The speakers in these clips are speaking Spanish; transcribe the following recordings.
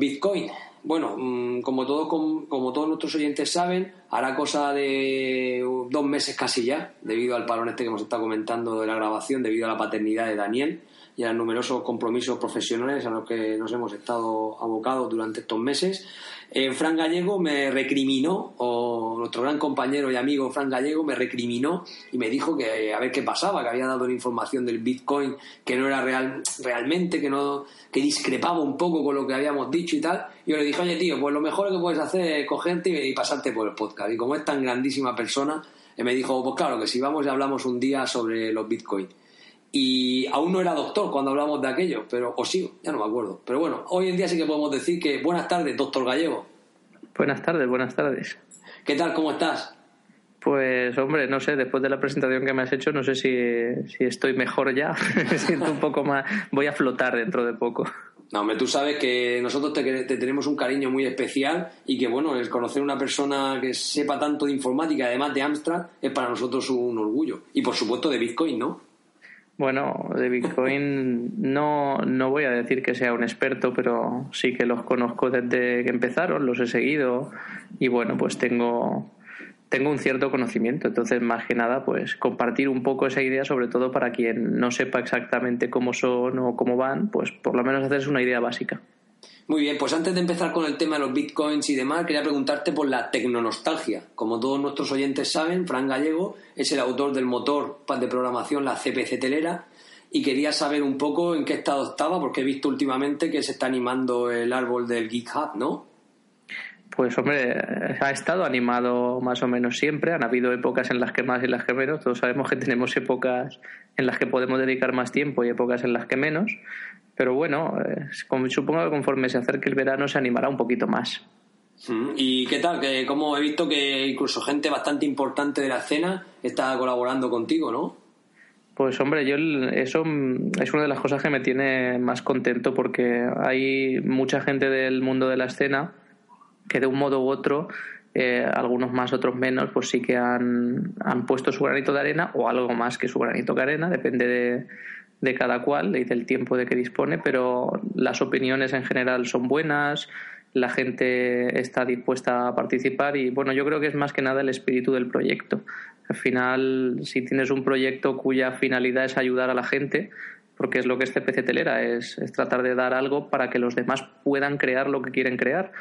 bitcoins. Bueno, mm, como todos, como todos nuestros oyentes saben, hará cosa de dos meses casi ya, debido al parón este que hemos estado comentando de la grabación, debido a la paternidad de Daniel y a los numerosos compromisos profesionales a los que nos hemos estado abocados durante estos meses. Eh, Fran Gallego me recriminó, o nuestro gran compañero y amigo Fran Gallego me recriminó y me dijo que a ver qué pasaba, que había dado una información del Bitcoin que no era real, realmente, que no que discrepaba un poco con lo que habíamos dicho y tal. Y yo le dije, oye tío, pues lo mejor que puedes hacer es cogerte y, pasarte por el podcast. Y como es tan grandísima persona, eh, me dijo, pues claro, que si vamos y hablamos un día sobre los Bitcoin y aún no era doctor cuando hablamos de aquello, pero o sí, ya no me acuerdo. Pero bueno, hoy en día sí que podemos decir que buenas tardes, doctor Gallego. Buenas tardes, buenas tardes. ¿Qué tal? ¿Cómo estás? Pues hombre, no sé, después de la presentación que me has hecho, no sé si, si estoy mejor ya. me siento un poco más, voy a flotar dentro de poco. No, hombre, tú sabes que nosotros te, te, tenemos un cariño muy especial y que, bueno, el conocer una persona que sepa tanto de informática, además de Amstrad, es para nosotros un orgullo. Y por supuesto de Bitcoin, ¿no? Bueno, de Bitcoin no, no voy a decir que sea un experto, pero sí que los conozco desde que empezaron, los he seguido y bueno, pues tengo, tengo un cierto conocimiento. Entonces, más que nada, pues compartir un poco esa idea, sobre todo para quien no sepa exactamente cómo son o cómo van, pues por lo menos hacerse una idea básica. Muy bien, pues antes de empezar con el tema de los bitcoins y demás, quería preguntarte por la tecnonostalgia. Como todos nuestros oyentes saben, Fran Gallego es el autor del motor de programación, la CPC Telera, y quería saber un poco en qué estado estaba, porque he visto últimamente que se está animando el árbol del GitHub, ¿no? Pues hombre, ha estado animado más o menos siempre. Han habido épocas en las que más y las que menos. Todos sabemos que tenemos épocas en las que podemos dedicar más tiempo y épocas en las que menos. Pero bueno, eh, supongo que conforme se acerque el verano se animará un poquito más. Mm, ¿Y qué tal? Que como he visto que incluso gente bastante importante de la escena está colaborando contigo, ¿no? Pues hombre, yo eso es una de las cosas que me tiene más contento porque hay mucha gente del mundo de la escena que de un modo u otro, eh, algunos más, otros menos, pues sí que han, han puesto su granito de arena o algo más que su granito de arena, depende de, de cada cual y del tiempo de que dispone, pero las opiniones en general son buenas, la gente está dispuesta a participar y bueno, yo creo que es más que nada el espíritu del proyecto. Al final, si tienes un proyecto cuya finalidad es ayudar a la gente, porque es lo que este PC Telera es, es tratar de dar algo para que los demás puedan crear lo que quieren crear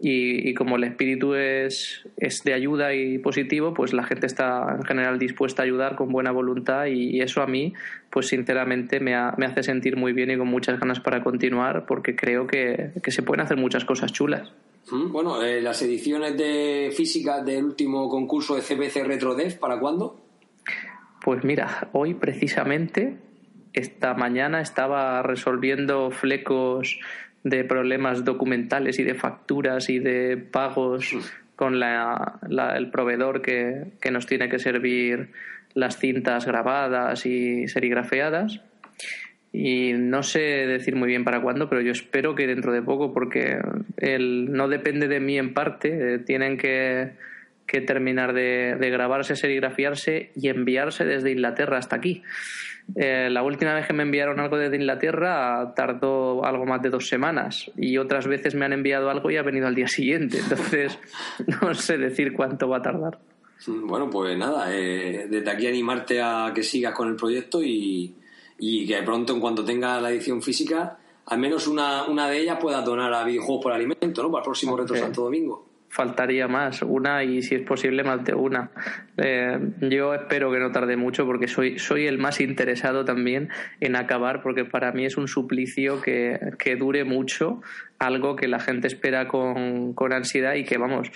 y, como el espíritu es, es, de ayuda y positivo, pues la gente está en general dispuesta a ayudar con buena voluntad y, eso a mí, pues sinceramente me, me, hace sentir muy bien y con muchas ganas para continuar porque creo que, que se pueden hacer muchas cosas chulas. Mm, bueno, eh, las ediciones de física del último concurso de CBC RetroDev, ¿para cuándo? Pues mira, hoy precisamente, esta mañana estaba resolviendo flecos de problemas documentales y de facturas y de pagos con la, el proveedor que, que, nos tiene que servir las cintas grabadas y serigrafeadas. Y no sé decir muy bien para cuándo, pero yo espero que dentro de poco, porque el, no depende de mí en parte, eh, tienen que, que terminar de, de grabarse, serigrafiarse y enviarse desde Inglaterra hasta aquí. Eh, la última vez que me enviaron algo desde Inglaterra tardó algo más de dos semanas y otras veces me han enviado algo y ha venido al día siguiente. Entonces, no sé decir cuánto va a tardar. Bueno, pues nada, eh, desde aquí animarte a que sigas con el proyecto y, y que pronto, en cuanto tenga la edición física, al menos una, una de ellas pueda donar a videojuegos por alimento, ¿no? Para el próximo Retro Santo Domingo faltaría más, una y si es posible más de una. Eh, yo espero que no tarde mucho porque soy, soy el más interesado también en acabar porque para mí es un suplicio que, que dure mucho, algo que la gente espera con, con ansiedad y que vamos,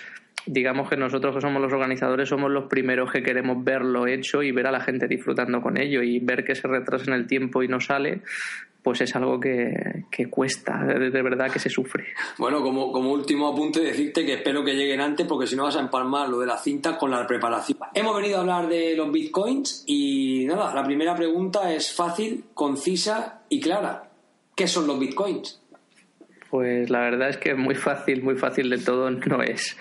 digamos que nosotros que somos los organizadores somos los primeros que queremos verlo hecho y ver a la gente disfrutando con ello y ver que se retrasa en el tiempo y no sale, pues es algo que, cuesta, de, verdad que se sufre. Bueno, como, como último apunte, decirte que espero que lleguen antes porque si no vas a empalmar lo de la cinta con la preparación. Hemos venido a hablar de los bitcoins y nada, la primera pregunta es fácil, concisa y clara. ¿Qué son los bitcoins? Pues la verdad es que muy fácil, muy fácil de todo no es,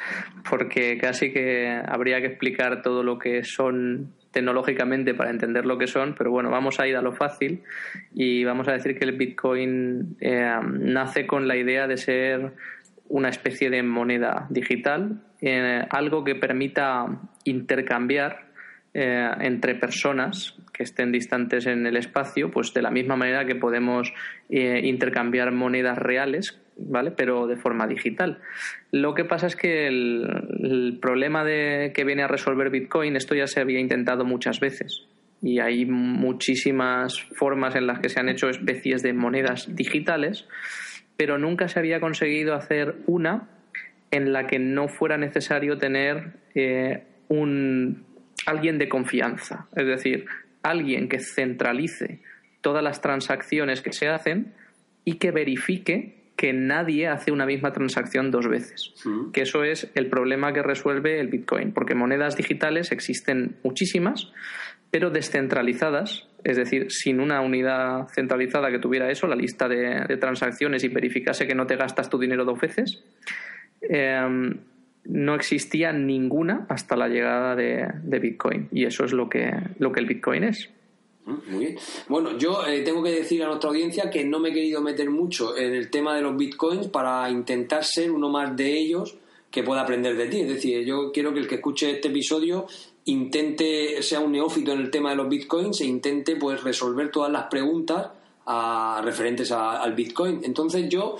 porque casi que habría que explicar todo lo que son tecnológicamente para entender lo que son, pero bueno, vamos a ir a lo fácil y vamos a decir que el Bitcoin eh, nace con la idea de ser una especie de moneda digital, eh, algo que permita intercambiar eh, entre personas que estén distantes en el espacio, pues de la misma manera que podemos intercambiar monedas reales ¿vale? Pero de forma digital. Lo que pasa es que el, problema de, que viene a resolver Bitcoin, esto ya se había intentado muchas veces. Y hay muchísimas formas en las que se han hecho especies de monedas digitales, pero nunca se había conseguido hacer una en la que no fuera necesario tener eh, un alguien de confianza, es decir, alguien que centralice todas las transacciones que se hacen y que verifique que nadie hace una misma transacción dos veces. Mm. Que eso es el problema que resuelve el Bitcoin, porque monedas digitales existen muchísimas, pero descentralizadas, es decir, sin una unidad centralizada que tuviera eso, la lista de, transacciones y verificase que no te gastas tu dinero dos veces. Em, no existía ninguna hasta la llegada de, de, Bitcoin. Y eso es lo que, lo que el Bitcoin es. Muy bien. Bueno, yo eh, tengo que decir a nuestra audiencia que no me he querido meter mucho en el tema de los bitcoins para intentar ser uno más de ellos que pueda aprender de ti. Es decir, yo quiero que el que escuche este episodio intente, sea un neófito en el tema de los bitcoins e intente pues resolver todas las preguntas a, referentes al Bitcoin. Entonces yo,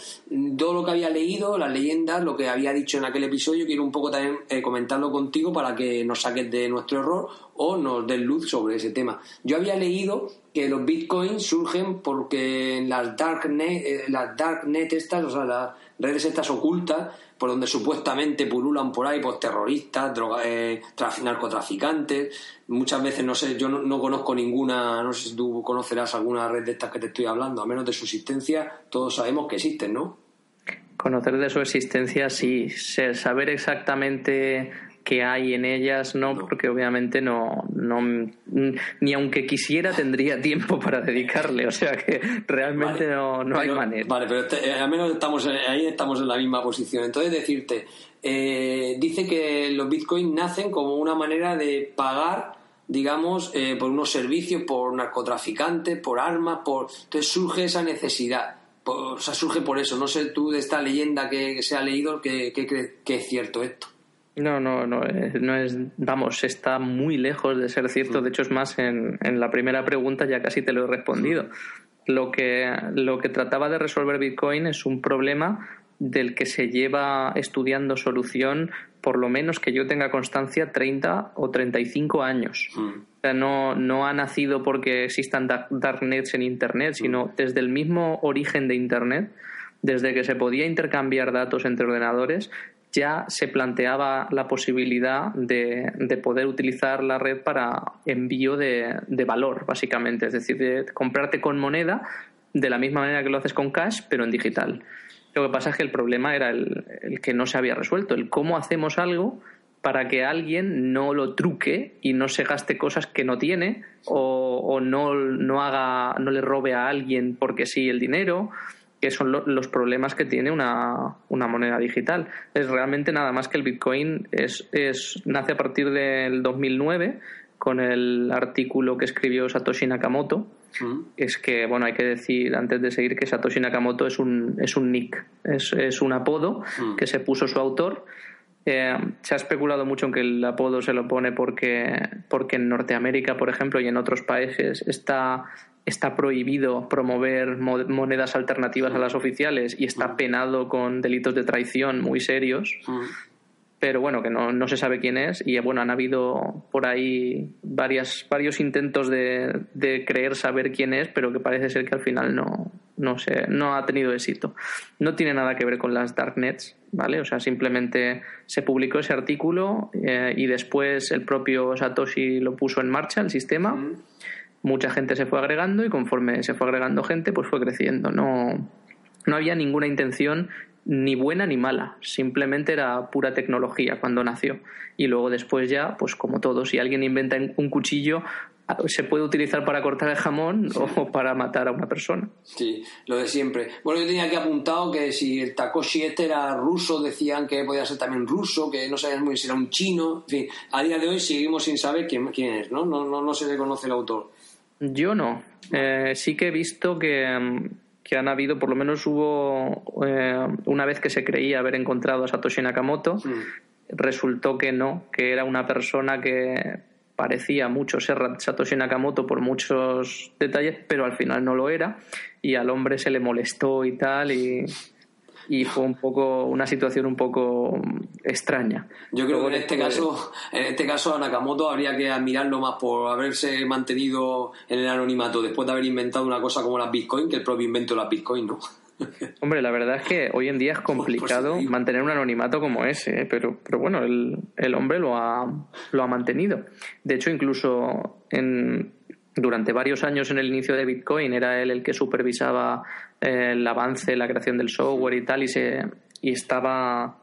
todo lo que había leído, las leyendas, lo que había dicho en aquel episodio, quiero un poco también eh, comentarlo contigo para que nos saques de nuestro error o nos des luz sobre ese tema. Yo había leído que los Bitcoins surgen porque en las darknet, eh, las darknet estas, o sea, las redes estas ocultas, por donde supuestamente pululan por ahí pues terroristas, droga, eh, narcotraficantes. Muchas veces no sé, yo no, conozco ninguna, no sé si tú conocerás alguna red de estas que te estoy hablando, a menos de su existencia, todos sabemos que existen, ¿no? Conocer de su existencia, sí. Saber exactamente que hay en ellas, no, porque obviamente no, no, ni aunque quisiera tendría tiempo para dedicarle, o sea que realmente no, no hay manera. Vale, pero eh, al menos estamos ahí estamos en la misma posición. Entonces decirte, eh, dice que los bitcoins nacen como una manera de pagar digamos, eh, por unos servicios, por narcotraficantes, por armas, por... Entonces surge esa necesidad. o sea, surge por eso. No sé tú de esta leyenda que, se ha leído que, que es cierto esto. No, no, no, eh, no es, vamos, está muy lejos de ser cierto. De hecho, es más, en, en la primera pregunta ya casi te lo he respondido. Lo que, lo que trataba de resolver Bitcoin es un problema del que se lleva estudiando solución por lo menos que yo tenga constancia 30 o 35 años. Mm. O sea, no, no ha nacido porque existan darknets en Internet, sino mm. desde el mismo origen de Internet, desde que se podía intercambiar datos entre ordenadores, ya se planteaba la posibilidad de, de poder utilizar la red para envío de, de, valor, básicamente, es decir, de comprarte con moneda de la misma manera que lo haces con cash, pero en digital. Lo que pasa es que el problema era el, el que no se había resuelto, el cómo hacemos algo para que alguien no lo truque y no se gaste cosas que no tiene o, o no, no, haga, no le robe a alguien porque sí el dinero que son los problemas que tiene una, una, moneda digital. Es realmente nada más que el Bitcoin es, es, nace a partir del 2009 con el artículo que escribió Satoshi Nakamoto. Es que, bueno, hay que decir antes de seguir que Satoshi Nakamoto es un, es un nick, es, es un apodo que se puso su autor. Eh, se ha especulado mucho en que el apodo se lo pone porque, porque en Norteamérica, por ejemplo, y en otros países está está prohibido promover monedas alternativas a las oficiales y está penado con delitos de traición muy serios. Pero bueno, que no, no, se sabe quién es y bueno, han habido por ahí varias, varios intentos de, de, creer saber quién es, pero que parece ser que al final no, no, se, no ha tenido éxito. No tiene nada que ver con las darknets, ¿vale? O sea, simplemente se publicó ese artículo eh, y después el propio Satoshi lo puso en marcha, el sistema mucha gente se fue agregando y conforme se fue agregando gente, pues fue creciendo. No, no había ninguna intención ni buena ni mala, simplemente era pura tecnología cuando nació. Y luego después ya, pues como todo, si alguien inventa un cuchillo, se puede utilizar para cortar el jamón o para matar a una persona. Sí, lo de siempre. Bueno, yo tenía aquí apuntado que si el Takoshi este era ruso, decían que podía ser también ruso, que no sabían muy bien si era un chino. En fin, a día de hoy seguimos sin saber quién, quién es, ¿no? No, no, no se le conoce el autor. Yo no. Eh, sí que he visto que, que, han habido, por lo menos hubo eh, una vez que se creía haber encontrado a Satoshi Nakamoto, mm. resultó que no, que era una persona que parecía mucho ser Satoshi Nakamoto por muchos detalles, pero al final no lo era y al hombre se le molestó y tal y, y fue un poco una situación un poco extraña. Yo creo que en este caso, en este caso a Nakamoto habría que admirarlo más por haberse mantenido en el anonimato después de haber inventado una cosa como las Bitcoin que el propio invento de las Bitcoin, ¿no? Hombre, la verdad es que hoy en día es complicado mantener un anonimato como ese, ¿eh? pero, pero bueno, el, el, hombre lo ha, lo ha mantenido. De hecho, incluso en, durante varios años en el inicio de Bitcoin era él el que supervisaba eh, el avance, la creación del software y tal, y, se, y estaba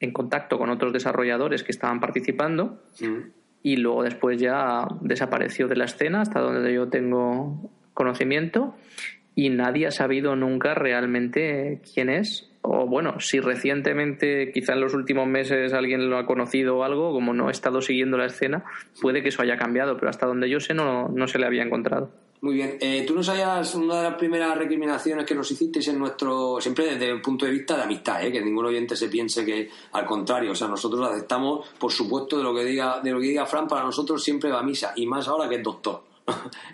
en contacto con otros desarrolladores que estaban participando. Mm. Y luego después ya desapareció de la escena, hasta donde yo tengo conocimiento y nadie ha sabido nunca realmente quién es. O bueno, si recientemente, quizá en los últimos meses alguien lo ha conocido o algo, como no he estado siguiendo la escena, puede que eso haya cambiado, pero hasta donde yo sé no, no se le había encontrado. Muy bien. Eh, ¿Tú no sabías una de las primeras recriminaciones que nos hicisteis en nuestro. siempre desde el punto de vista de amistad, ¿eh? que ningún oyente se piense que al contrario, o sea, nosotros aceptamos, por supuesto, de lo que diga, de lo que diga Fran, para nosotros siempre va a misa, y más ahora que es doctor.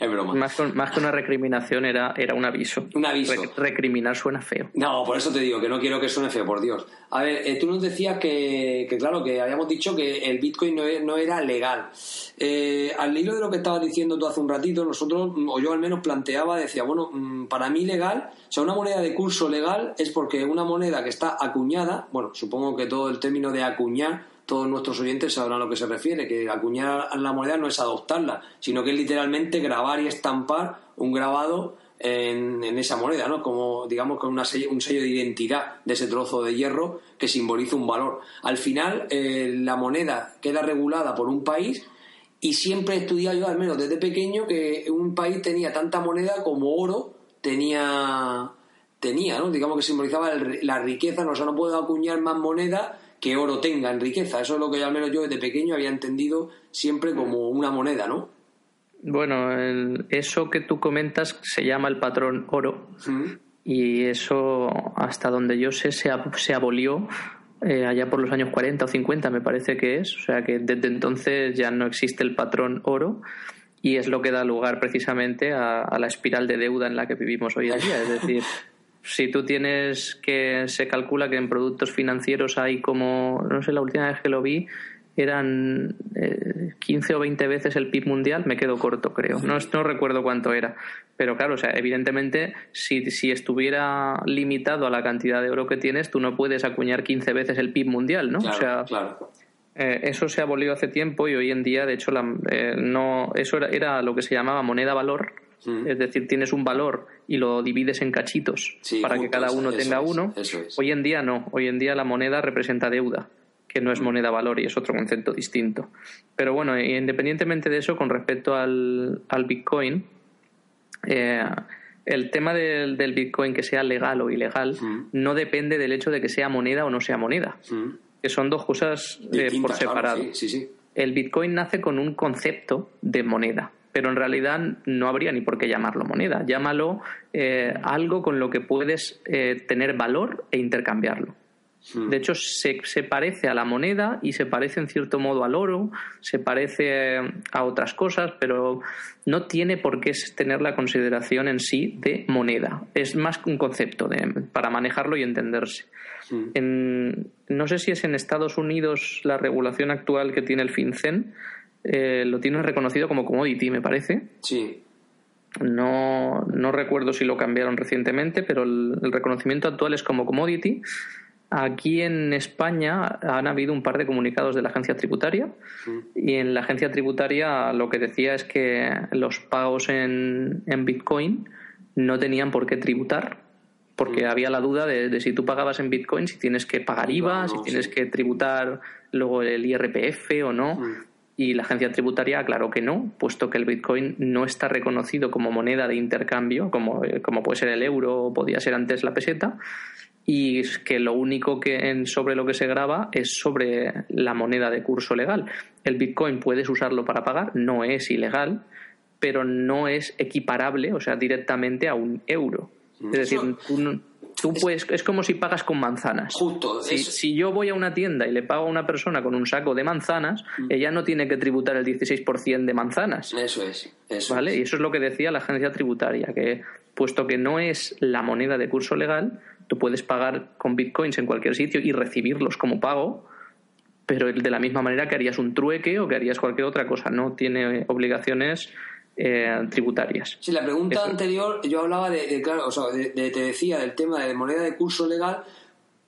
Es broma. Más, que una recriminación era, era un aviso. Un aviso. recriminar suena feo. No, por eso te digo que no quiero que suene feo, por Dios. A ver, eh, tú nos decías que, claro, que habíamos dicho que el Bitcoin no, no era legal. Eh, al hilo de lo que estabas diciendo tú hace un ratito, nosotros, o yo al menos planteaba, decía, bueno, mm, para mí legal, o sea, una moneda de curso legal es porque una moneda que está acuñada, bueno, supongo que todo el término de acuñar todos nuestros oyentes sabrán a lo que se refiere, que acuñar la moneda no es adoptarla, sino que es literalmente grabar y estampar un grabado en, esa moneda, ¿no? Como, digamos, con una un sello de identidad de ese trozo de hierro que simboliza un valor. Al final, eh, la moneda queda regulada por un país y siempre he estudiado yo, al menos desde pequeño, que un país tenía tanta moneda como oro tenía, tenía ¿no? Digamos que simbolizaba la riqueza, no, o no puedo acuñar más moneda que oro tenga en riqueza. Eso es lo que al menos yo desde pequeño había entendido siempre como una moneda, ¿no? Bueno, eso que tú comentas se llama el patrón oro. Y eso hasta donde yo sé se, se abolió eh, allá por los años 40 o 50 me parece que es, o sea que desde entonces ya no existe el patrón oro y es lo que da lugar precisamente a, a la espiral de deuda en la que vivimos hoy en día, es decir, si tú tienes que se calcula que en productos financieros hay como, no sé, la última vez que lo vi eran 15 eh, o 20 veces el PIB mundial, me quedo corto, creo. No, no recuerdo cuánto era. Pero claro, o sea, evidentemente, si, si estuviera limitado a la cantidad de oro que tienes, tú no puedes acuñar 15 veces el PIB mundial, ¿no? o sea, claro. Eh, eso se ha abolido hace tiempo y hoy en día, de hecho, la, eh, no, eso era, era, lo que se llamaba moneda valor, Mm. Es decir, tienes un valor y lo divides en cachitos para que cada uno tenga uno. Hoy en día no. Hoy en día la moneda representa deuda, que no es mm. moneda valor y es otro concepto distinto. Pero bueno, independientemente de eso, con respecto al, al Bitcoin, eh, el tema del, Bitcoin que sea legal o ilegal mm. no depende del hecho de que sea moneda o no sea moneda, que son dos cosas eh, por separado. el Bitcoin nace con un concepto de moneda pero en realidad no habría ni por qué llamarlo moneda. Llámalo eh, algo con lo que puedes eh, tener valor e intercambiarlo. Hmm. De hecho, se, se, parece a la moneda y se parece en cierto modo al oro, se parece eh, a otras cosas, pero no tiene por qué tener la consideración en sí de moneda. Es más un concepto de, para manejarlo y entenderse. Hmm. En, no sé si es en Estados Unidos la regulación actual que tiene el FinCEN, eh, lo tienen reconocido como commodity, me parece. Sí. No, no recuerdo si lo cambiaron recientemente, pero el, reconocimiento actual es como commodity. Aquí en España han habido un par de comunicados de la agencia tributaria mm. y en la agencia tributaria lo que decía es que los pagos en, en Bitcoin no tenían por qué tributar porque mm. había la duda de, si tú pagabas en Bitcoin, si tienes que pagar IVA, si tienes que tributar luego el IRPF o no. Mm y la agencia tributaria aclaró que no, puesto que el Bitcoin no está reconocido como moneda de intercambio, como, eh, como puede ser el euro o podía ser antes la peseta, y que lo único que sobre lo que se graba es sobre la moneda de curso legal. El Bitcoin puedes usarlo para pagar, no es ilegal, pero no es equiparable, o sea, directamente a un euro. Es decir, tú puedes, es como si pagas con manzanas. Justo. Si, yo voy a una tienda y le pago a una persona con un saco de manzanas, mm. ella no tiene que tributar el 16% de manzanas. Eso es. Eso ¿Vale? Y eso es lo que decía la agencia tributaria, que puesto que no es la moneda de curso legal, tú puedes pagar con bitcoins en cualquier sitio y recibirlos como pago, pero de la misma manera que harías un trueque o que harías cualquier otra cosa. No tiene obligaciones eh, tributarias. Sí, la pregunta anterior yo hablaba de, claro, o sea, te decía del tema de moneda de curso legal,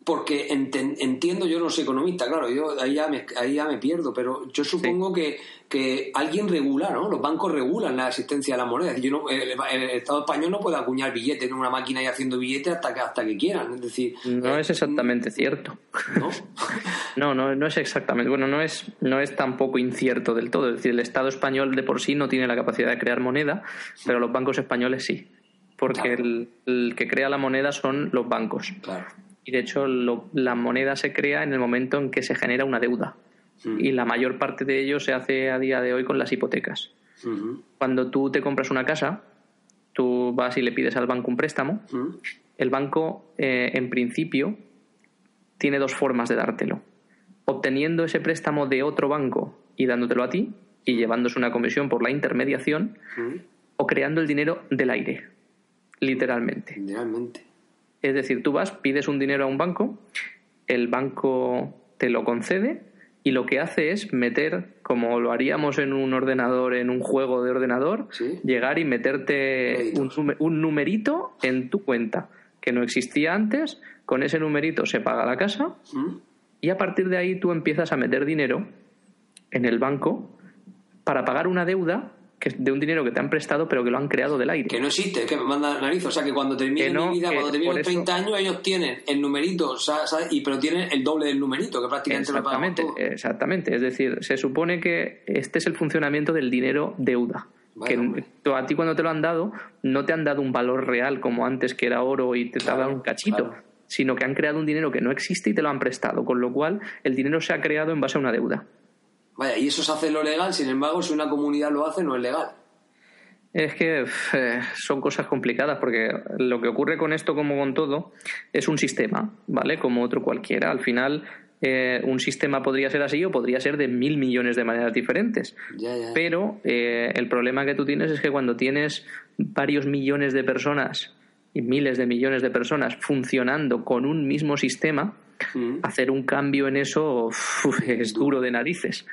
porque entiendo, yo no soy economista, claro, yo ahí ya me, ahí ya me pierdo, pero yo supongo que, que alguien regula, ¿no? Los bancos regulan la existencia de la moneda. Yo no, el, Estado español no puede acuñar billetes en una máquina y haciendo billetes hasta que, hasta que quieran. Es decir, no es exactamente cierto. ¿No? no, no, no es exactamente. Bueno, no es, no es tampoco incierto del todo. Es decir, el Estado español de por sí no tiene la capacidad de crear moneda, pero los bancos españoles sí. Porque el, el que crea la moneda son los bancos. Claro. Y de hecho, la moneda se crea en el momento en que se genera una deuda. Mm. Y la mayor parte de ello se hace a día de hoy con las hipotecas. Cuando tú te compras una casa, tú vas y le pides al banco un préstamo. Mm. El banco, eh, en principio, tiene dos formas de dártelo. Obteniendo ese préstamo de otro banco y dándotelo a ti, y llevándose una comisión por la intermediación, mm. o creando el dinero del aire, literalmente. Literalmente. Es decir, tú vas, pides un dinero a un banco, el banco te lo concede y lo que hace es meter, como lo haríamos en un ordenador, en un juego de ordenador, llegar y meterte un, numerito en tu cuenta que no existía antes, con ese numerito se paga la casa y a partir de ahí tú empiezas a meter dinero en el banco para pagar una deuda que de un dinero que te han prestado, pero que lo han creado del aire. Que no existe, que me manda nariz. O sea, que cuando termine mi vida, cuando termine los 30 años, ellos tienen el numerito, Y, pero tienen el doble del numerito, que prácticamente exactamente, lo Exactamente. Es decir, se supone que este es el funcionamiento del dinero deuda. que a ti cuando te lo han dado, no te han dado un valor real como antes, que era oro y te, ha dado un cachito. sino que han creado un dinero que no existe y te lo han prestado, con lo cual el dinero se ha creado en base a una deuda. Vaya, y eso se hace lo legal, sin embargo, si una comunidad lo hace, no es legal. Es que eh, son cosas complicadas porque lo que ocurre con esto, como con todo, es un sistema, ¿vale? Como otro cualquiera. Al final, eh, un sistema podría ser así o podría ser de mil millones de maneras diferentes. Pero eh, el problema que tú tienes es que cuando tienes varios millones de personas y miles de millones de personas funcionando con un mismo sistema, Mm. hacer un cambio en eso es duro de narices.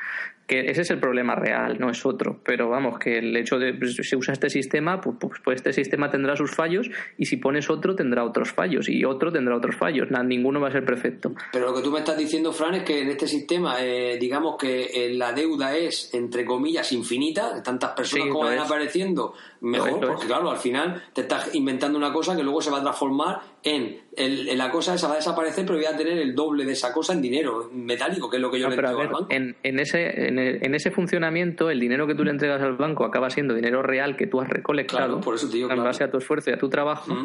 Que ese es el problema real, no es otro. Pero vamos, que el hecho de pues, se usa este sistema, pues, pues, pues, este sistema tendrá sus fallos y si pones otro tendrá otros fallos y otro tendrá otros fallos. Nada, ninguno va a ser perfecto. Pero lo que tú me estás diciendo, Fran, es que en este sistema, eh, digamos que eh, la deuda es, entre comillas, infinita, tantas personas como van apareciendo, mejor, porque claro, al final te estás inventando una cosa que luego se va a transformar en, la cosa esa va a desaparecer, pero voy a tener el doble de esa cosa en dinero metálico, que es lo que yo le entrego al banco. En, ese, en, ese funcionamiento, el dinero que tú le entregas al banco acaba siendo dinero real que tú has recolectado por eso en base a tu esfuerzo y a tu trabajo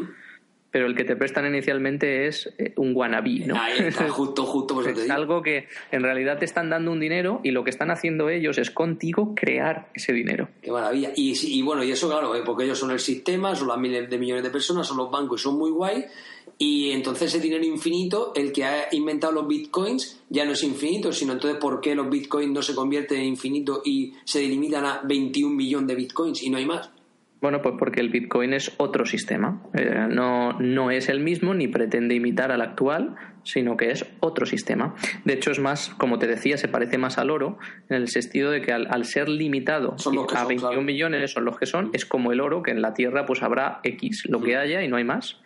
pero el que te prestan inicialmente es eh, un guanabí, ¿no? Ahí está, justo, justo. Es algo que en realidad te están dando un dinero y lo que están haciendo ellos es contigo crear ese dinero. Qué maravilla. Y, bueno, y eso claro, eh, porque ellos son el sistema, son las miles de millones de personas, son los bancos y son muy guay. Y entonces ese dinero infinito, el que ha inventado los bitcoins, ya no es infinito, sino entonces ¿por qué los bitcoins no se convierten en infinito y se delimitan a 21 millones de bitcoins y no hay más? Bueno, pues porque el Bitcoin es otro sistema. Eh, no, no es el mismo ni pretende imitar al actual, sino que es otro sistema. De hecho, es más, como te decía, se parece más al oro en el sentido de que al, ser limitado a 21 millones son los que son, es como el oro, que en la Tierra pues habrá X, lo que haya y no hay más.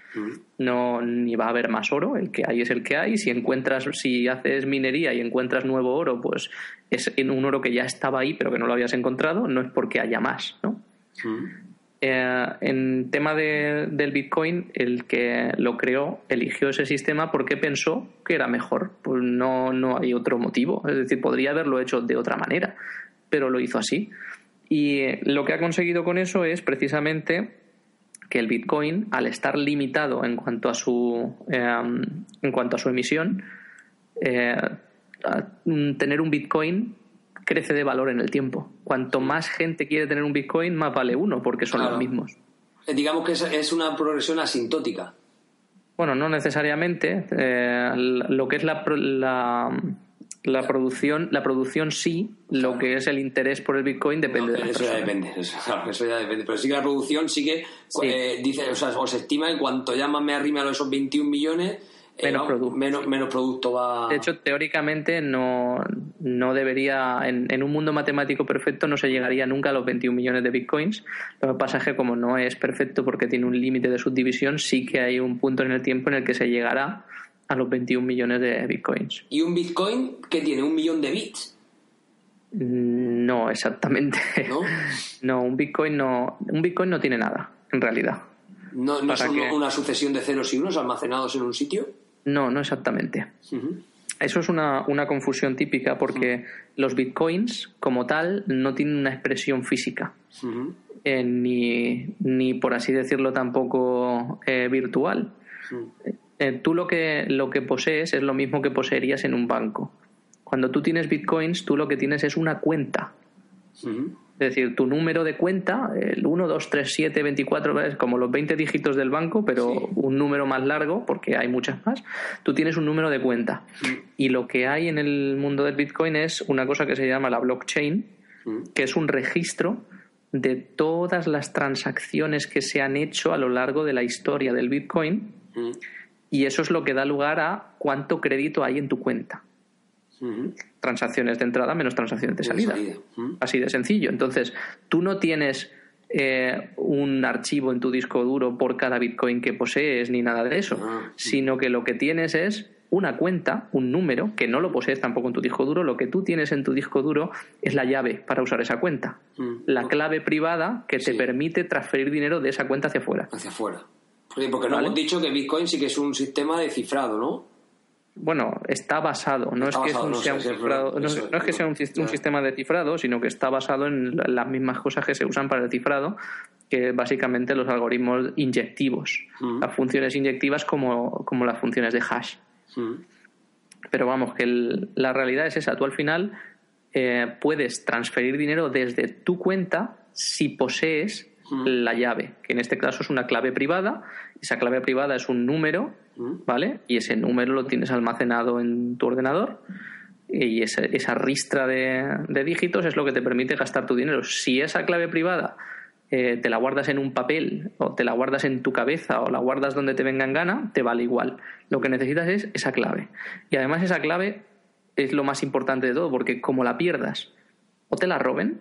No, ni va a haber más oro, el que hay es el que hay. Si encuentras, si haces minería y encuentras nuevo oro, pues es un oro que ya estaba ahí, pero que no lo habías encontrado, no es porque haya más, ¿no? Eh, en tema de, del Bitcoin, el que lo creó eligió ese sistema porque pensó que era mejor. Pues no, no hay otro motivo. Es decir, podría haberlo hecho de otra manera. pero lo hizo así. Y eh, lo que ha conseguido con eso es precisamente que el Bitcoin, al estar limitado en cuanto a su, em, en cuanto a su emisión, eh, tener un Bitcoin crece de valor en el tiempo. Cuanto más gente quiere tener un Bitcoin, más vale uno, porque son los mismos. Eh, digamos que es una progresión asintótica. Bueno, no necesariamente. Eh, lo que es la, la, producción, la producción sí, lo que es el interés por el Bitcoin depende de Eso ya depende, eso, ya depende. Pero sí que la producción sí que eh, dice, o sea, se estima que cuanto ya más me arrime a esos 21 millones, menos, producto. Menos, producto va. De hecho, teóricamente no, no debería, en, un mundo matemático perfecto, no se llegaría nunca a los 21 millones de bitcoins. Lo que pasa es que, como no es perfecto porque tiene un límite de subdivisión, sí que hay un punto en el tiempo en el que se llegará a los 21 millones de bitcoins. ¿Y un bitcoin que tiene un millón de bits? No, exactamente. ¿No? no, un bitcoin no, un bitcoin no tiene nada, en realidad. ¿No, no es una sucesión de ceros y unos almacenados en un sitio? No, no exactamente. Eso es una, confusión típica porque los bitcoins, como tal, no tienen una expresión física. Eh, ni, ni, por así decirlo, tampoco eh, virtual. Eh, tú lo que, lo que posees es lo mismo que poseerías en un banco. Cuando tú tienes bitcoins, tú lo que tienes es una cuenta. Es decir, tu número de cuenta, el 1, 2, 3, 7, 24, es como los 20 dígitos del banco, pero un número más largo, porque hay muchas más, tú tienes un número de cuenta. Y lo que hay en el mundo del Bitcoin es una cosa que se llama la blockchain, que es un registro de todas las transacciones que se han hecho a lo largo de la historia del Bitcoin. Y eso es lo que da lugar a cuánto crédito hay en tu cuenta transacciones de entrada menos transacciones de salida. Así de sencillo. Entonces, tú no tienes eh, un archivo en tu disco duro por cada Bitcoin que posees ni nada de eso, ah, sino que lo que tienes es una cuenta, un número, que no lo posees tampoco en tu disco duro, lo que tú tienes en tu disco duro es la llave para usar esa cuenta, la clave privada que te permite transferir dinero de esa cuenta hacia afuera. Hacia afuera. Porque no hemos dicho que Bitcoin sí que es un sistema de cifrado, ¿no? bueno, está basado, no es que sea un, sistema de cifrado, sino que está basado en las mismas cosas que se usan para el cifrado, que básicamente los algoritmos inyectivos, mm. las funciones inyectivas como, las funciones de hash. Mm. Pero vamos, que la realidad es esa, tú al final eh, puedes transferir dinero desde tu cuenta si posees. La llave, que en este caso es una clave privada, esa clave privada es un número ¿vale? Y ese número lo tienes almacenado en tu ordenador y esa, esa ristra de, dígitos es lo que te permite gastar tu dinero. Si esa clave privada eh, te la guardas en un papel o te la guardas en tu cabeza o la guardas donde te venga en gana, te vale igual. Lo que necesitas es esa clave. Y además esa clave es lo más importante de todo, porque como la pierdas o te la roben,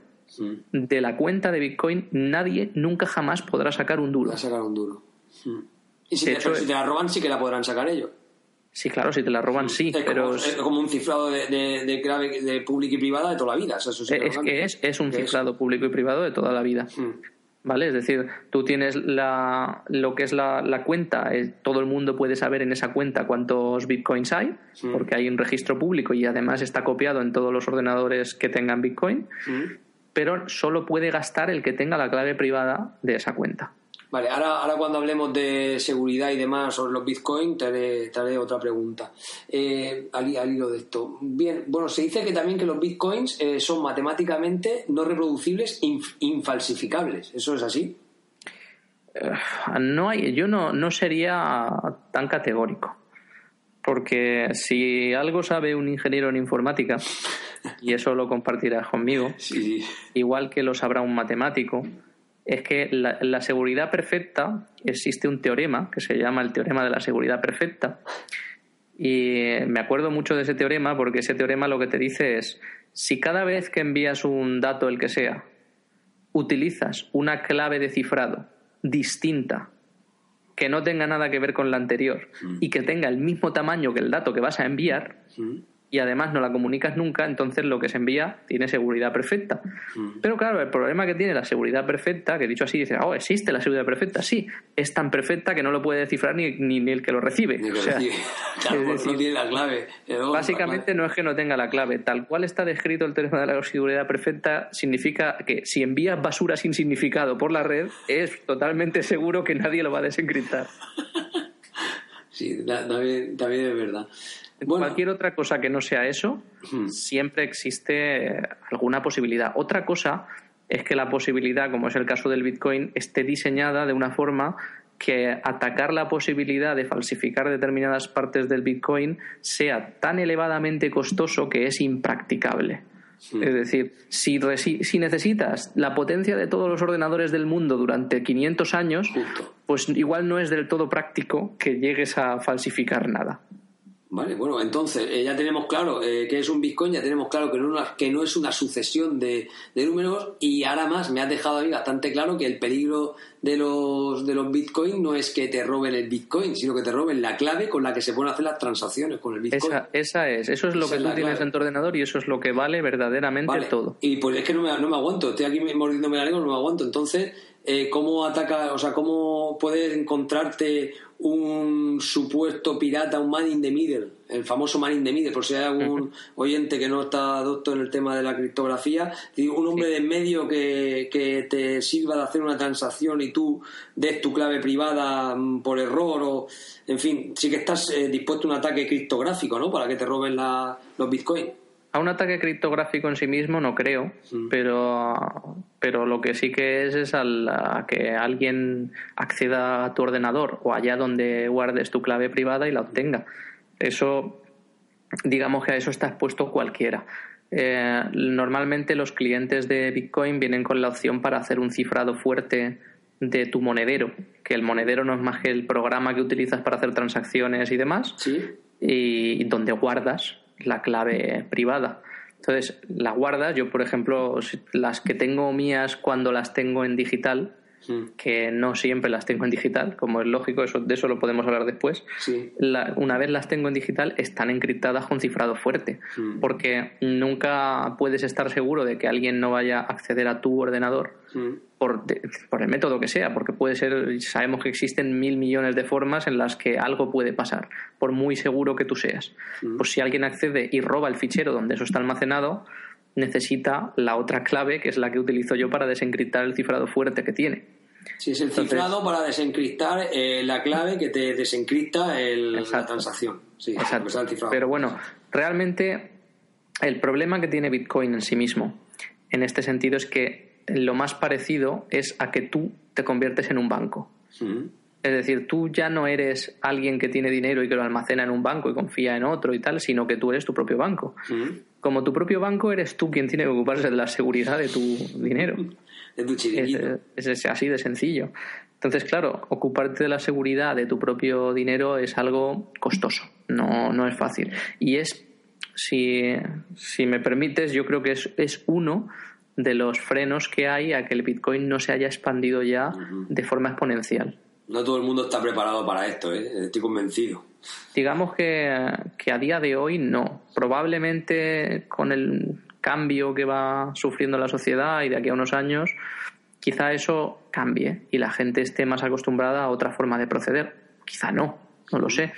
de la cuenta de Bitcoin nadie nunca jamás podrá sacar un duro. sacar un duro. Y si, te, si te la roban, sí que la podrán sacar ellos. Sí, claro, si te la roban, sí. Es pero como, es como un cifrado de, de, clave de público y privada de toda la vida. es que es, es un cifrado público y privado de toda la vida. Hmm. ¿Vale? Es decir, tú tienes la, lo que es la, la cuenta, eh, todo el mundo puede saber en esa cuenta cuántos bitcoins hay, hmm. porque hay un registro público y además está copiado en todos los ordenadores que tengan bitcoin, hmm. Pero solo puede gastar el que tenga la clave privada de esa cuenta. Vale, ahora, ahora cuando hablemos de seguridad y demás sobre los Bitcoin, te haré, otra pregunta. Eh, al, hilo de esto. Bien, bueno, se dice que también que los Bitcoins eh, son matemáticamente no reproducibles, infalsificables. ¿Eso es así? Eh, no hay, yo no, no sería tan categórico. Porque si algo sabe un ingeniero en informática, y eso lo compartirás conmigo, igual que lo sabrá un matemático, es que la, seguridad perfecta, existe un teorema que se llama el teorema de la seguridad perfecta. Y me acuerdo mucho de ese teorema porque ese teorema lo que te dice es, si cada vez que envías un dato, el que sea, utilizas una clave de cifrado distinta, que no tenga nada que ver con la anterior mm. y que tenga el mismo tamaño que el dato que vas a enviar, mm. Y además no la comunicas nunca, entonces lo que se envía tiene seguridad perfecta. Mm. Pero claro, el problema que tiene la seguridad perfecta, que dicho así, dice, oh, existe la seguridad perfecta, sí, es tan perfecta que no lo puede descifrar ni, ni, ni el que lo recibe. Ni que O sea, recibe. Claro, es no tiene la clave. Básicamente la no es que no tenga la clave. Tal cual está descrito el teléfono de la seguridad perfecta, significa que si envías basura sin significado por la red, es totalmente seguro que nadie lo va a desencriptar. Sí, también, también es verdad. Bueno, Cualquier otra cosa que no sea eso, Hmm. siempre existe alguna posibilidad. Otra cosa es que la posibilidad, como es el caso del Bitcoin, esté diseñada de una forma que atacar la posibilidad de falsificar determinadas partes del Bitcoin sea tan elevadamente costoso que es impracticable. Es decir, si, necesitas la potencia de todos los ordenadores del mundo durante 500 años, Justo. pues igual no es del todo práctico que llegues a falsificar nada. Vale, bueno, entonces eh, ya tenemos claro eh, que es un Bitcoin, ya tenemos claro que no, es una- que no es una sucesión de, de números y ahora más me has dejado ahí bastante claro que el peligro de los, de los Bitcoin no es que te roben el Bitcoin, sino que te roben la clave con la que se pueden hacer las transacciones con el Bitcoin. Esa, esa es, eso es lo Esa que tú tienes clave. en tu ordenador y eso es lo que vale verdaderamente Vale. todo. Y pues es que no me, no me aguanto, estoy aquí mordiéndome la lengua, no me aguanto. Entonces, eh, ¿cómo ataca, o sea, cómo puedes encontrarte un supuesto pirata, un man in the middle, el famoso man in the middle, por si hay algún oyente que no está adopto en el tema de la criptografía, un hombre de en medio que, que te sirva de hacer una transacción y tú des tu clave privada mm, por error o, en fin, sí que estás eh, dispuesto a un ataque criptográfico, ¿no? Para que te roben la- los bitcoins. A un ataque criptográfico en sí mismo no creo, Mm. pero, pero lo que sí que es es al- a que alguien acceda a tu ordenador o allá donde guardes tu clave privada y la obtenga. Eso, digamos que a eso está expuesto cualquiera. Eh, normalmente los clientes de Bitcoin vienen con la opción para hacer un cifrado fuerte de tu monedero, que el monedero no es más que el programa que utilizas para hacer transacciones y demás, ¿Sí? y donde guardas la clave privada. Entonces, la guardas, yo por ejemplo, las que tengo mías cuando las tengo en digital, Mm. que no siempre las tengo en digital, como es lógico, eso, de eso lo podemos hablar después. Sí. La- una vez las tengo en digital, están encriptadas con cifrado fuerte, Mm. porque nunca puedes estar seguro de que alguien no vaya a acceder a tu ordenador Mm. por el método que sea, porque puede ser, sabemos que existen mil millones de formas en las que algo puede pasar, por muy seguro que tú seas. Pues si alguien accede y roba el fichero donde eso está almacenado, necesita la otra clave, que es la que utilizo yo para desencriptar el cifrado fuerte que tiene. Sí, es el Entonces- cifrado para desencriptar eh, la clave que te desencripta el- la transacción. Sí, Exacto. el cifrado. Pero bueno, realmente el problema que tiene Bitcoin en sí mismo, en este sentido, es que lo más parecido es a que tú te conviertes en un banco. Es decir, tú ya no eres alguien que tiene dinero y que lo almacena en un banco y confía en otro y tal, sino que tú eres tu propio banco. Como tu propio banco, eres tú quien tiene que ocuparse de la seguridad de tu dinero. De tu Es, chiringuito. es- es así de sencillo. Entonces, claro, ocuparte de la seguridad de tu propio dinero es algo costoso, no, no es fácil. Y es, si, si me permites, yo creo que es, es uno de los frenos que hay a que el Bitcoin no se haya expandido ya de forma exponencial. No todo el mundo está preparado para esto, ¿eh? estoy convencido. Digamos que, que a día de hoy no. Probablemente con el cambio que va sufriendo la sociedad y de aquí a unos años, quizá eso cambie y la gente esté más acostumbrada a otra forma de proceder. Quizá no, no lo sé.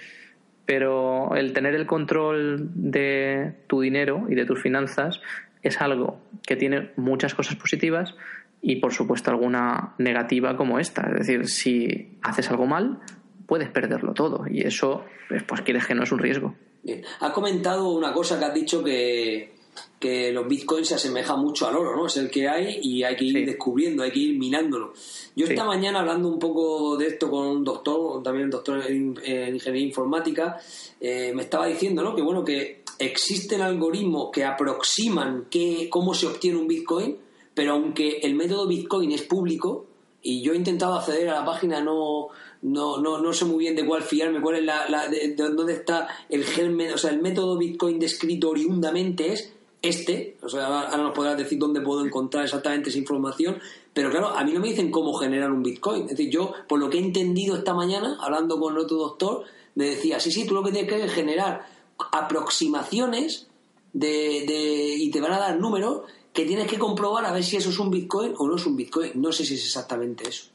Pero el tener el control de tu dinero y de tus finanzas es algo que tiene muchas cosas positivas y por supuesto alguna negativa como esta. Es decir, si haces algo mal, puedes perderlo todo y eso, pues, pues quieres que no es un riesgo. Bien. Has comentado una cosa que has dicho que, que los bitcoins se asemejan mucho al oro, ¿no? Es el que hay y hay que ir Sí. descubriendo, hay que ir minándolo. Yo Sí. esta mañana hablando un poco de esto con un doctor, también un doctor en, en ingeniería informática, eh, me estaba diciendo, ¿no? Que bueno, que existen algoritmos que aproximan qué, cómo se obtiene un bitcoin, pero aunque el método bitcoin es público, y yo he intentado acceder a la página, no, no, no, no sé muy bien de cuál fiarme, cuál es la, la- de, de dónde está el germen, o sea, el método Bitcoin descrito oriundamente es este, o sea, ahora nos podrás decir dónde puedo encontrar exactamente esa información, pero claro, a mí no me dicen cómo generar un Bitcoin. Es decir, yo, por lo que he entendido esta mañana, hablando con otro doctor, me decía, sí, sí, tú lo que tienes que hacer es generar aproximaciones de, de, y te van a dar números que tienes que comprobar a ver si eso es un Bitcoin o no es un Bitcoin. No sé si es exactamente eso.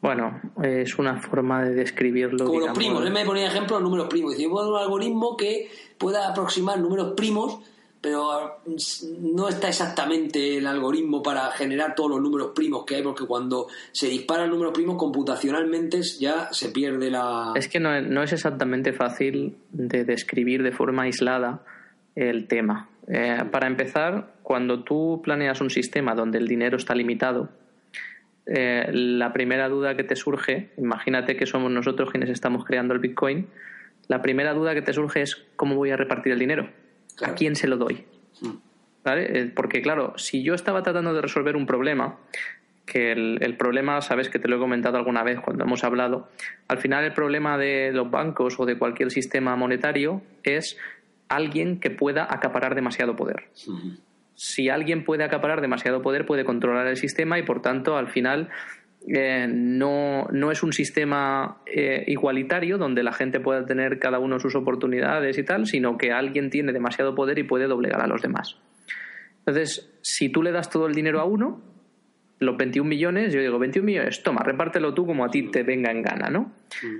Bueno, es una forma de describirlo. Como los primos, él me ponía ejemplo los números primos. Dice, yo puedo un algoritmo que pueda aproximar números primos, pero no está exactamente el algoritmo para generar todos los números primos que hay, porque cuando se disparan números primos computacionalmente ya se pierde la... Es que no, es exactamente fácil de describir de forma aislada el tema. Eh, para empezar, cuando tú planeas un sistema donde el dinero está limitado, eh, la primera duda que te surge, imagínate que somos nosotros quienes estamos creando el Bitcoin, la primera duda que te surge es cómo voy a repartir el dinero, a quién se lo doy. Mm. ¿Vale? Eh, porque claro, si yo estaba tratando de resolver un problema, que el, el, problema, sabes que te lo he comentado alguna vez cuando hemos hablado, al final el problema de los bancos o de cualquier sistema monetario es alguien que pueda acaparar demasiado poder si alguien puede acaparar demasiado poder, puede controlar el sistema y, por tanto, al final eh, no, no, es un sistema eh, igualitario donde la gente pueda tener cada uno sus oportunidades y tal, sino que alguien tiene demasiado poder y puede doblegar a los demás. Entonces, si tú le das todo el dinero a uno, los 21 millones, yo digo, 21 millones, toma, repártelo tú como a ti te venga en gana, ¿no? Mm.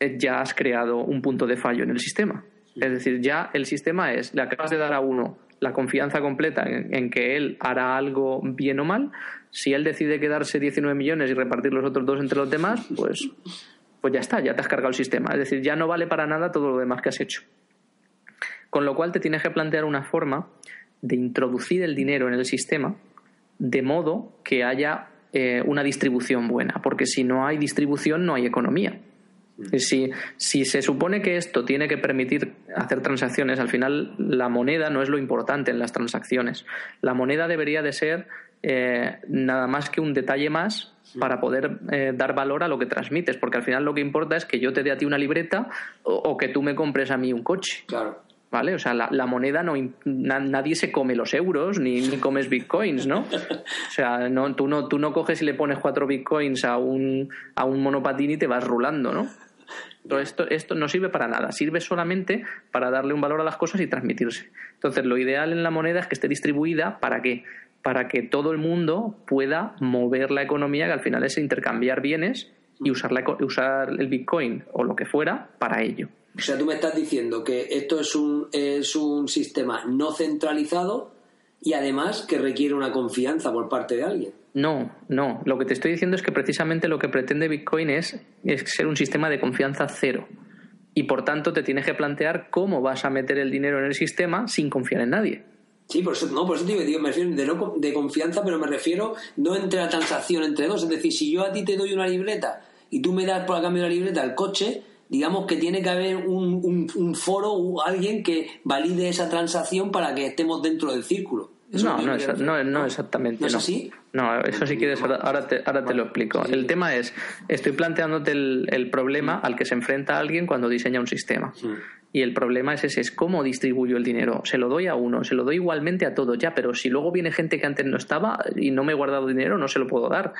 Eh, ya has creado un punto de fallo en el sistema. Es decir, ya el sistema es, le acabas de dar a uno la confianza completa en, que él hará algo bien o mal. Si él decide quedarse 19 millones y repartir los otros dos entre los demás, pues, pues ya está, ya te has cargado el sistema. Es decir, ya no vale para nada todo lo demás que has hecho. Con lo cual te tienes que plantear una forma de introducir el dinero en el sistema de modo que haya eh, una distribución buena, porque si no hay distribución no hay economía. Si, si se supone que esto tiene que permitir hacer transacciones, al final la moneda no es lo importante en las transacciones. La moneda debería de ser eh, nada más que un detalle más para poder eh, dar valor a lo que transmites, porque al final lo que importa es que yo te dé a ti una libreta o, que tú me compres a mí un coche. Claro. ¿Vale? O sea, la, moneda no. nadie se come los euros ni, ni, comes bitcoins, ¿no? O sea, no, tú, no, tú no coges y le pones cuatro bitcoins a un, a un monopatín y te vas rulando, ¿no? Esto, esto no sirve para nada, sirve solamente para darle un valor a las cosas y transmitirse. Entonces, lo ideal en la moneda es que esté distribuida para qué? Para que todo el mundo pueda mover la economía, que al final es intercambiar bienes y usar, usar el Bitcoin o lo que fuera para ello. O sea, tú me estás diciendo que esto es un, es un sistema no centralizado y además que requiere una confianza por parte de alguien. No, no. Lo que te estoy diciendo es que precisamente lo que pretende Bitcoin es, ser un sistema de confianza cero. Y por tanto te tienes que plantear cómo vas a meter el dinero en el sistema sin confiar en nadie. Sí, por eso, no, por eso te digo, me refiero de, no, de confianza, pero me refiero no entre la transacción entre dos. Es decir, si yo a ti te doy una libreta y tú me das por cambio de la libreta el coche, digamos que tiene que haber un, un, un foro o alguien que valide esa transacción para que estemos dentro del círculo. No, no, no, exactamente. ¿No es así? No, eso si quieres, ahora te, ahora te lo explico. El tema es, estoy planteándote el, problema al que se enfrenta alguien cuando diseña un sistema. Y el problema es ese, es cómo distribuyo el dinero. Se lo doy a uno, se lo doy igualmente a todos, ya, pero si luego viene gente que antes no estaba y no me he guardado dinero, no se lo puedo dar.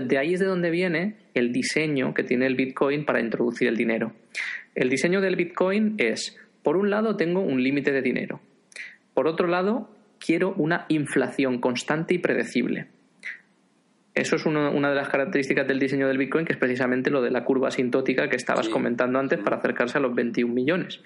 De ahí es de donde viene el diseño que tiene el Bitcoin para introducir el dinero. El diseño del Bitcoin es, por un lado, tengo un límite de dinero. Por otro lado, quiero una inflación constante y predecible. Eso es una de las características del diseño del Bitcoin, que es precisamente lo de la curva asintótica que estabas comentando antes para acercarse a los 21 millones.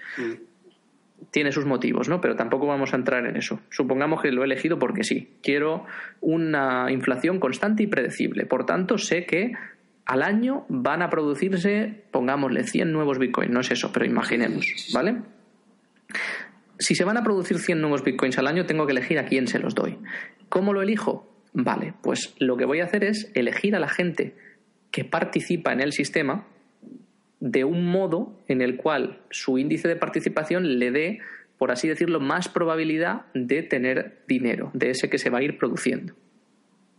Tiene sus motivos, ¿no? Pero tampoco vamos a entrar en eso. Supongamos que lo he elegido porque sí. Quiero una inflación constante y predecible. Por tanto, sé que al año van a producirse, pongámosle, 100 nuevos Bitcoin. No es eso, pero imaginemos, ¿vale? si se van a producir 100 nuevos bitcoins al año, tengo que elegir a quién se los doy. ¿Cómo lo elijo? Vale, pues lo que voy a hacer es elegir a la gente que participa en el sistema de un modo en el cual su índice de participación le dé, por así decirlo, más probabilidad de tener dinero, de ese que se va a ir produciendo.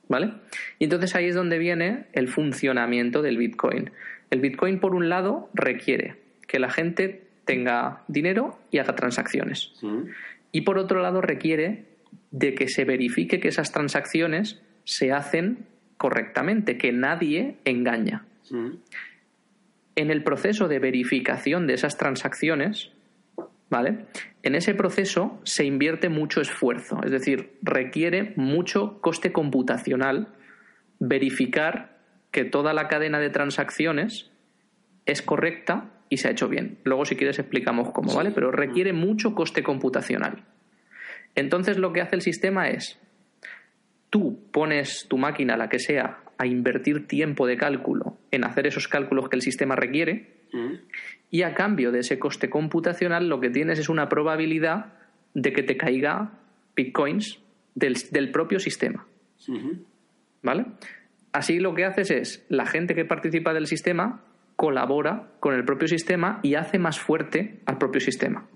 ¿Vale? Y entonces ahí es donde viene el funcionamiento del Bitcoin. El Bitcoin, por un lado, requiere que la gente tenga dinero y haga transacciones. Y por otro lado requiere de que se verifique que esas transacciones se hacen correctamente, que nadie engaña. En el proceso de verificación de esas transacciones, ¿vale? En ese proceso se invierte mucho esfuerzo, es decir, requiere mucho coste computacional verificar que toda la cadena de transacciones es correcta y se ha hecho bien. Luego, si quieres, explicamos cómo, ¿vale? Pero requiere mucho coste computacional. Entonces, lo que hace el sistema es, tú pones tu máquina, la que sea, a invertir tiempo de cálculo en hacer esos cálculos que el sistema requiere, y a cambio de ese coste computacional lo que tienes es una probabilidad de que te caiga bitcoins del, propio sistema. ¿Vale? Así lo que haces es, la gente que participa del sistema colabora con el propio sistema y hace más fuerte al propio sistema.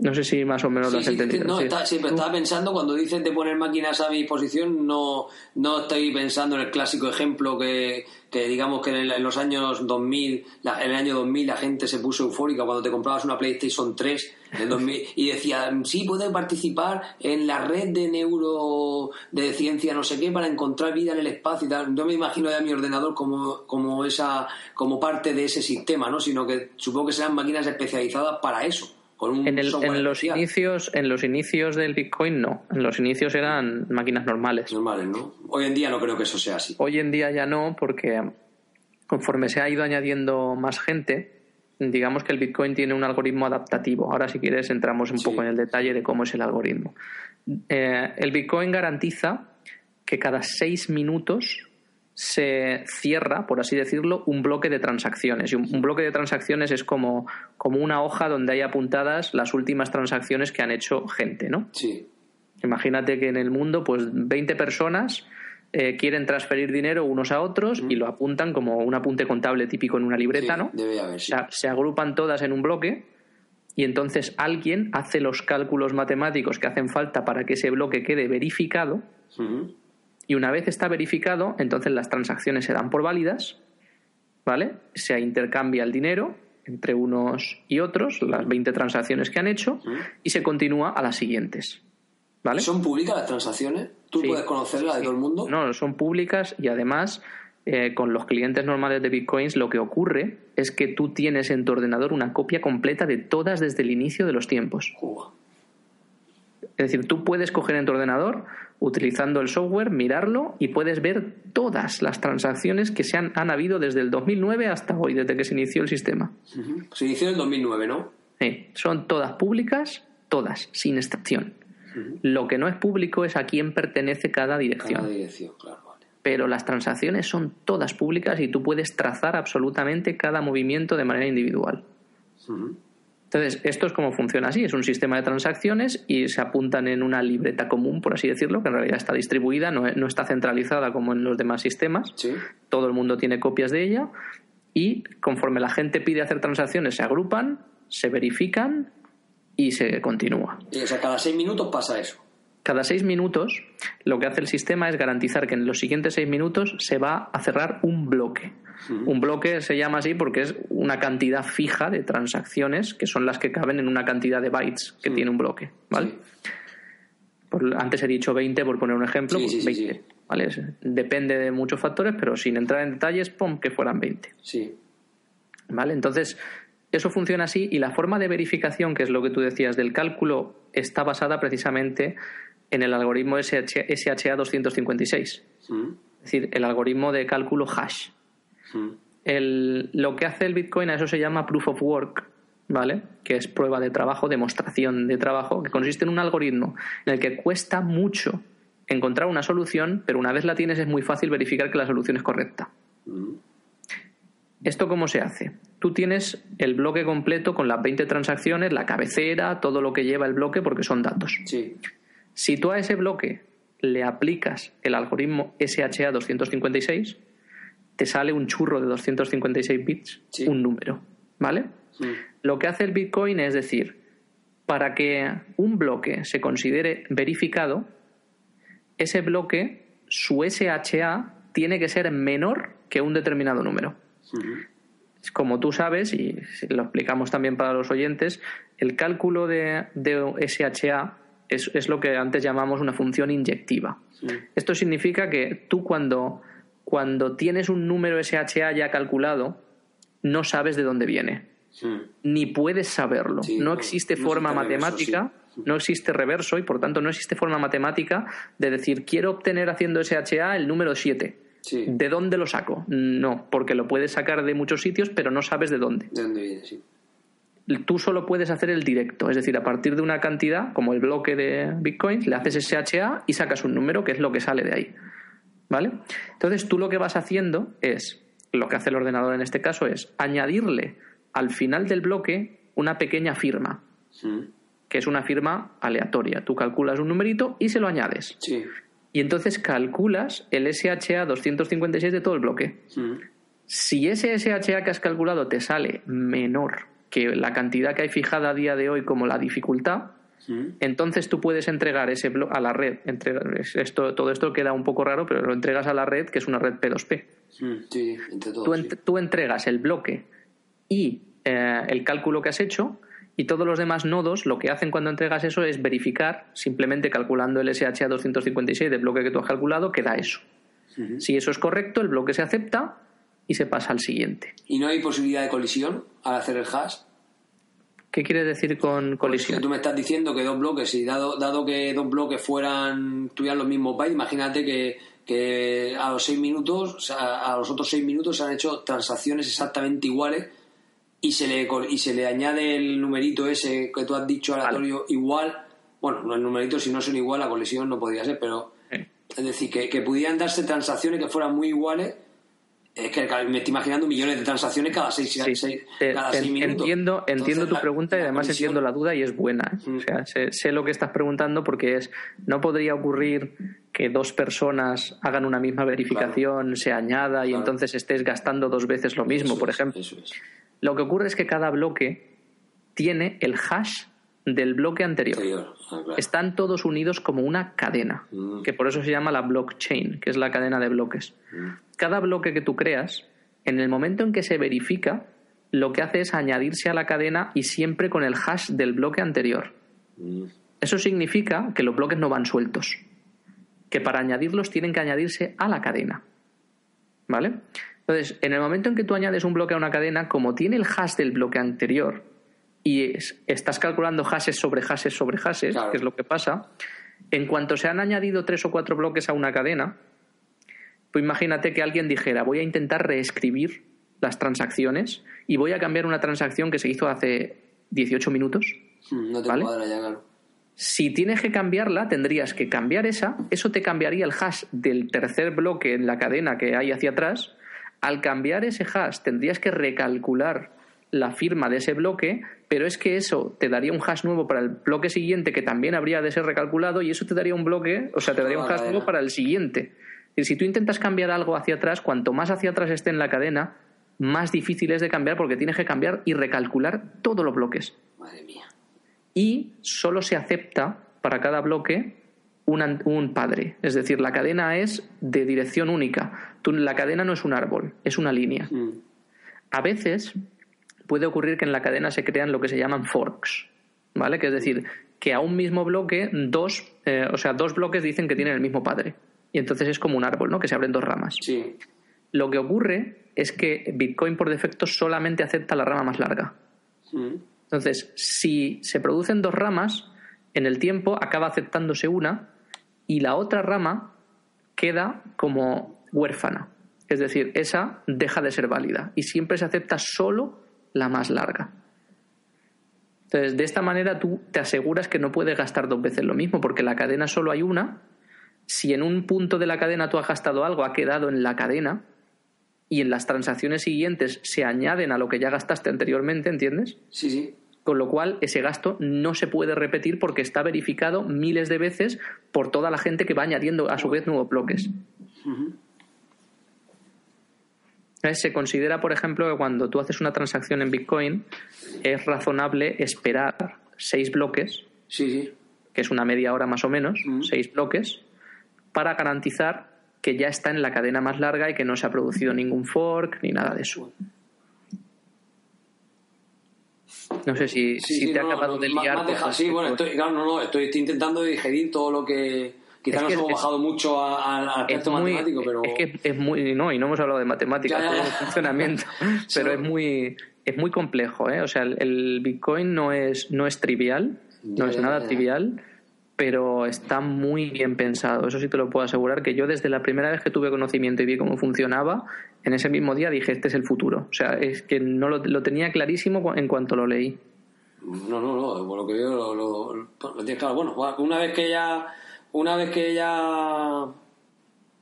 No sé si más o menos lo has entendido. No, siempre estaba pensando, cuando dices de poner máquinas a mi disposición, no, no estoy pensando en el clásico ejemplo que, digamos que en, los años 2000, en el año 2000 la gente se puso eufórica cuando te comprabas una PlayStation 3 en 2000, y decía, sí, puedes participar en la red de neuro de ciencia no sé qué para encontrar vida en el espacio y tal. Yo me imagino ya mi ordenador como, como, esa, como parte de ese sistema, ¿no? Sino que supongo que serán máquinas especializadas para eso en, los inicios en los inicios del Bitcoin no. En los inicios eran máquinas normales. Normales no hoy en día no creo que eso sea así. Hoy en día ya no porque conforme se ha ido añadiendo más gente digamos que el Bitcoin tiene un algoritmo adaptativo. Ahora si quieres entramos un poco en el detalle de cómo es el algoritmo. Eh, el Bitcoin garantiza que cada seis minutos se cierra, por así decirlo, un bloque de transacciones. Y un, bloque de transacciones es como, como, una hoja donde hay apuntadas las últimas transacciones que han hecho gente, ¿no? Sí. Imagínate que en el mundo, pues 20 personas eh, quieren transferir dinero unos a otros y lo apuntan como un apunte contable típico en una libreta, ¿no? Debe haber, sí. o sea, se agrupan todas en un bloque y entonces alguien hace los cálculos matemáticos que hacen falta para que ese bloque quede verificado y una vez está verificado, entonces las transacciones se dan por válidas, ¿vale? Se intercambia el dinero entre unos y otros, las 20 transacciones que han hecho, y se continúa a las siguientes. ¿Vale? ¿Son públicas las transacciones? ¿Tú puedes conocerlas de todo el mundo? No, son públicas y además eh, con los clientes normales de Bitcoins lo que ocurre es que tú tienes en tu ordenador una copia completa de todas desde el inicio de los tiempos. Es decir, tú puedes coger en tu ordenador, utilizando el software, mirarlo y puedes ver todas las transacciones que se han, habido desde el 2009 hasta hoy, desde que se inició el sistema. Se inició en el 2009, ¿no? Sí, son todas públicas, todas, sin excepción. Lo que no es público es a quién pertenece cada dirección. Cada dirección, claro. Vale. Pero las transacciones son todas públicas y tú puedes trazar absolutamente cada movimiento de manera individual. Entonces, esto es como funciona así, es un sistema de transacciones y se apuntan en una libreta común, por así decirlo, que en realidad está distribuida, no, está centralizada como en los demás sistemas. Todo el mundo tiene copias de ella y conforme la gente pide hacer transacciones, se agrupan, se verifican y se continúa. Y, o sea, cada seis minutos pasa eso. Cada seis minutos, lo que hace el sistema es garantizar que en los siguientes seis minutos se va a cerrar un bloque. Un bloque se llama así porque es una cantidad fija de transacciones que son las que caben en una cantidad de bytes que tiene un bloque, ¿vale? antes he dicho 20 por poner un ejemplo, pues 20, ¿vale? Depende de muchos factores, pero sin entrar en detalles, pon que fueran 20. Sí. ¿Vale? Entonces, eso funciona así y la forma de verificación, que es lo que tú decías del cálculo, está basada precisamente en el algoritmo SHA 256. Es decir, el algoritmo de cálculo hash. El, lo que hace el Bitcoin, a eso se llama proof of work, ¿vale? Que es prueba de trabajo, demostración de trabajo, que consiste en un algoritmo en el que cuesta mucho encontrar una solución, pero una vez la tienes es muy fácil verificar que la solución es correcta. ¿Esto cómo se hace? Tú tienes el bloque completo con las 20 transacciones, la cabecera, todo lo que lleva el bloque, porque son datos. Si tú a ese bloque le aplicas el algoritmo SHA 256, te sale un churro de 256 bits, un número, ¿vale? Lo que hace el Bitcoin es decir, para que un bloque se considere verificado, ese bloque, su SHA, tiene que ser menor que un determinado número. Como tú sabes, y lo explicamos también para los oyentes, el cálculo de, SHA es, es, lo que antes llamamos una función inyectiva. Esto significa que tú cuando cuando tienes un número SHA ya calculado, no sabes de dónde viene. ni puedes saberlo. no existe forma matemática, no existe reverso y por tanto no existe forma matemática de decir quiero obtener haciendo SHA el número 7. ¿De dónde lo saco? No, porque lo puedes sacar de muchos sitios, pero no sabes de dónde. De dónde viene, sí. Tú solo puedes hacer el directo, es decir, a partir de una cantidad, como el bloque de Bitcoin, le haces SHA y sacas un número que es lo que sale de ahí. ¿Vale? Entonces tú lo que vas haciendo es, lo que hace el ordenador en este caso es añadirle al final del bloque una pequeña firma, que es una firma aleatoria. Tú calculas un numerito y se lo añades. Y entonces calculas el SHA 256 de todo el bloque. Si ese SHA que has calculado te sale menor que la cantidad que hay fijada a día de hoy como la dificultad, entonces tú puedes entregar ese bloque a la red. esto, todo esto queda un poco raro, pero lo entregas a la red, que es una red P2P. Sí, entre todos, tú, entregas el bloque y eh, el cálculo que has hecho, y todos los demás nodos lo que hacen cuando entregas eso es verificar, simplemente calculando el SHA 256 del bloque que tú has calculado, que da eso. Si eso es correcto, el bloque se acepta y se pasa al siguiente. ¿Y no hay posibilidad de colisión al hacer el hash? ¿Qué quieres decir con colisión? tú me estás diciendo que dos bloques, y dado, dado que dos bloques fueran, tuvieran los mismos bytes, imagínate que, que a los seis minutos, a los otros seis minutos se han hecho transacciones exactamente iguales y se le, y se le añade el numerito ese que tú has dicho aleatorio igual. Bueno, los numeritos si no son igual, la colisión no podría ser, pero es decir, que, que pudieran darse transacciones que fueran muy iguales es que me estoy imaginando millones de transacciones cada seis, minutos. Entiendo, entiendo tu pregunta y además entiendo la duda y es buena. ¿eh? O sea, sé, lo que estás preguntando porque es no podría ocurrir que dos personas hagan una misma verificación, se añada y entonces estés gastando dos veces lo mismo, por ejemplo. Lo que ocurre es que cada bloque tiene el hash del bloque anterior. Ah, Están todos unidos como una cadena, mm. que por eso se llama la blockchain, que es la cadena de bloques. Mm. Cada bloque que tú creas, en el momento en que se verifica, lo que hace es añadirse a la cadena y siempre con el hash del bloque anterior. Mm. Eso significa que los bloques no van sueltos, que para añadirlos tienen que añadirse a la cadena. ¿Vale? Entonces, en el momento en que tú añades un bloque a una cadena, como tiene el hash del bloque anterior, y estás calculando hashes sobre hashes sobre hashes, que es lo que pasa, en cuanto se han añadido tres o cuatro bloques a una cadena, pues imagínate que alguien dijera, voy a intentar reescribir las transacciones y voy a cambiar una transacción que se hizo hace 18 minutos. Hmm, no te cuadra ya, claro. Si tienes que cambiarla, tendrías que cambiar esa, eso te cambiaría el hash del tercer bloque en la cadena que hay hacia atrás. Al cambiar ese hash, tendrías que recalcular la firma de ese bloque, pero es que eso te daría un hash nuevo para el bloque siguiente que también habría de ser recalculado y eso te daría un bloque, o sea, te daría un hash nuevo para el siguiente. Y si tú intentas cambiar algo hacia atrás, cuanto más hacia atrás esté en la cadena, más difícil es de cambiar porque tienes que cambiar y recalcular todos los bloques. Madre mía. Y solo se acepta para cada bloque un, un, padre. Es decir, la cadena es de dirección única. la cadena no es un árbol, es una línea. Mm. A veces puede ocurrir que en la cadena se crean lo que se llaman forks, ¿vale? Que es decir, que a un mismo bloque, dos, eh, o sea, dos bloques dicen que tienen el mismo padre. Y entonces es como un árbol, ¿no? Que se abren dos ramas. Sí. Lo que ocurre es que Bitcoin por defecto solamente acepta la rama más larga. Mm. Entonces, si se producen dos ramas, en el tiempo acaba aceptándose una y la otra rama queda como huérfana. Es decir, esa deja de ser válida y siempre se acepta solo la más larga. Entonces, de esta manera tú te aseguras que no puedes gastar dos veces lo mismo, porque la cadena solo hay una. Si en un punto de la cadena tú has gastado algo, ha quedado en la cadena, y en las transacciones siguientes se añaden a lo que ya gastaste anteriormente, ¿entiendes? Sí, sí. Con lo cual, ese gasto no se puede repetir porque está verificado miles de veces por toda la gente que va añadiendo a su vez nuevos bloques. Se considera, por ejemplo, que cuando tú haces una transacción en Bitcoin es razonable esperar seis bloques, sí, que es una media hora más o menos, seis bloques, para garantizar que ya está en la cadena más larga y que no se ha producido ningún fork ni nada de eso. No sé si, te ha acabado de liar. sí, bueno, estoy, no, no, estoy intentando digerir todo lo que Quizás nos hemos bajado mucho al aspecto matemático, pero. Es que es muy. No, y no hemos hablado de matemáticas, de funcionamiento. pero es muy. es muy complejo, ¿eh? O sea, el, Bitcoin no es, no es trivial, no es nada trivial, pero está muy bien pensado. Eso sí te lo puedo asegurar, que yo desde la primera vez que tuve conocimiento y vi cómo funcionaba, en ese mismo día dije, este es el futuro. O sea, es que no lo, lo tenía clarísimo en cuanto lo leí. No, no, no, por lo que veo lo, lo, lo tienes claro. Bueno, una vez que ya, una vez que ya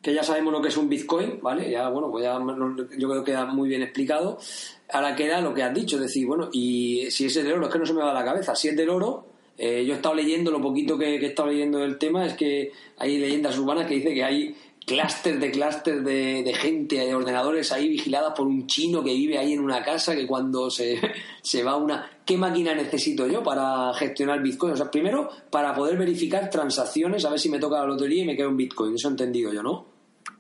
que ya sabemos lo que es un Bitcoin, ¿vale? Ya, bueno, pues ya yo creo que queda muy bien explicado. Ahora queda lo que has dicho, decir, bueno, y si es del oro, es que no se me va a la cabeza. Si es del oro, eh, yo he estado leyendo, lo poquito que, he estado leyendo del tema es que hay leyendas urbanas que dicen que hay clúster de clúster de, de, gente, de ordenadores ahí vigiladas por un chino que vive ahí en una casa que cuando se, se va una... ¿Qué máquina necesito yo para gestionar Bitcoin? O sea, primero, para poder verificar transacciones, a ver si me toca la lotería y me queda un Bitcoin. Eso he entendido yo, ¿no?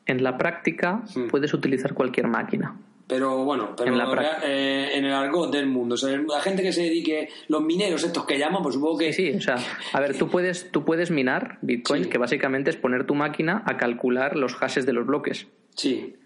En la práctica hmm. puedes utilizar cualquier máquina. Pero bueno, pero en, eh, en, el argot del mundo, o sea, la gente que se dedique, los mineros estos que llaman, pues supongo que... Sí, sí, o sea, a ver, tú puedes, tú puedes minar Bitcoin, que básicamente es poner tu máquina a calcular los hashes de los bloques. Sí.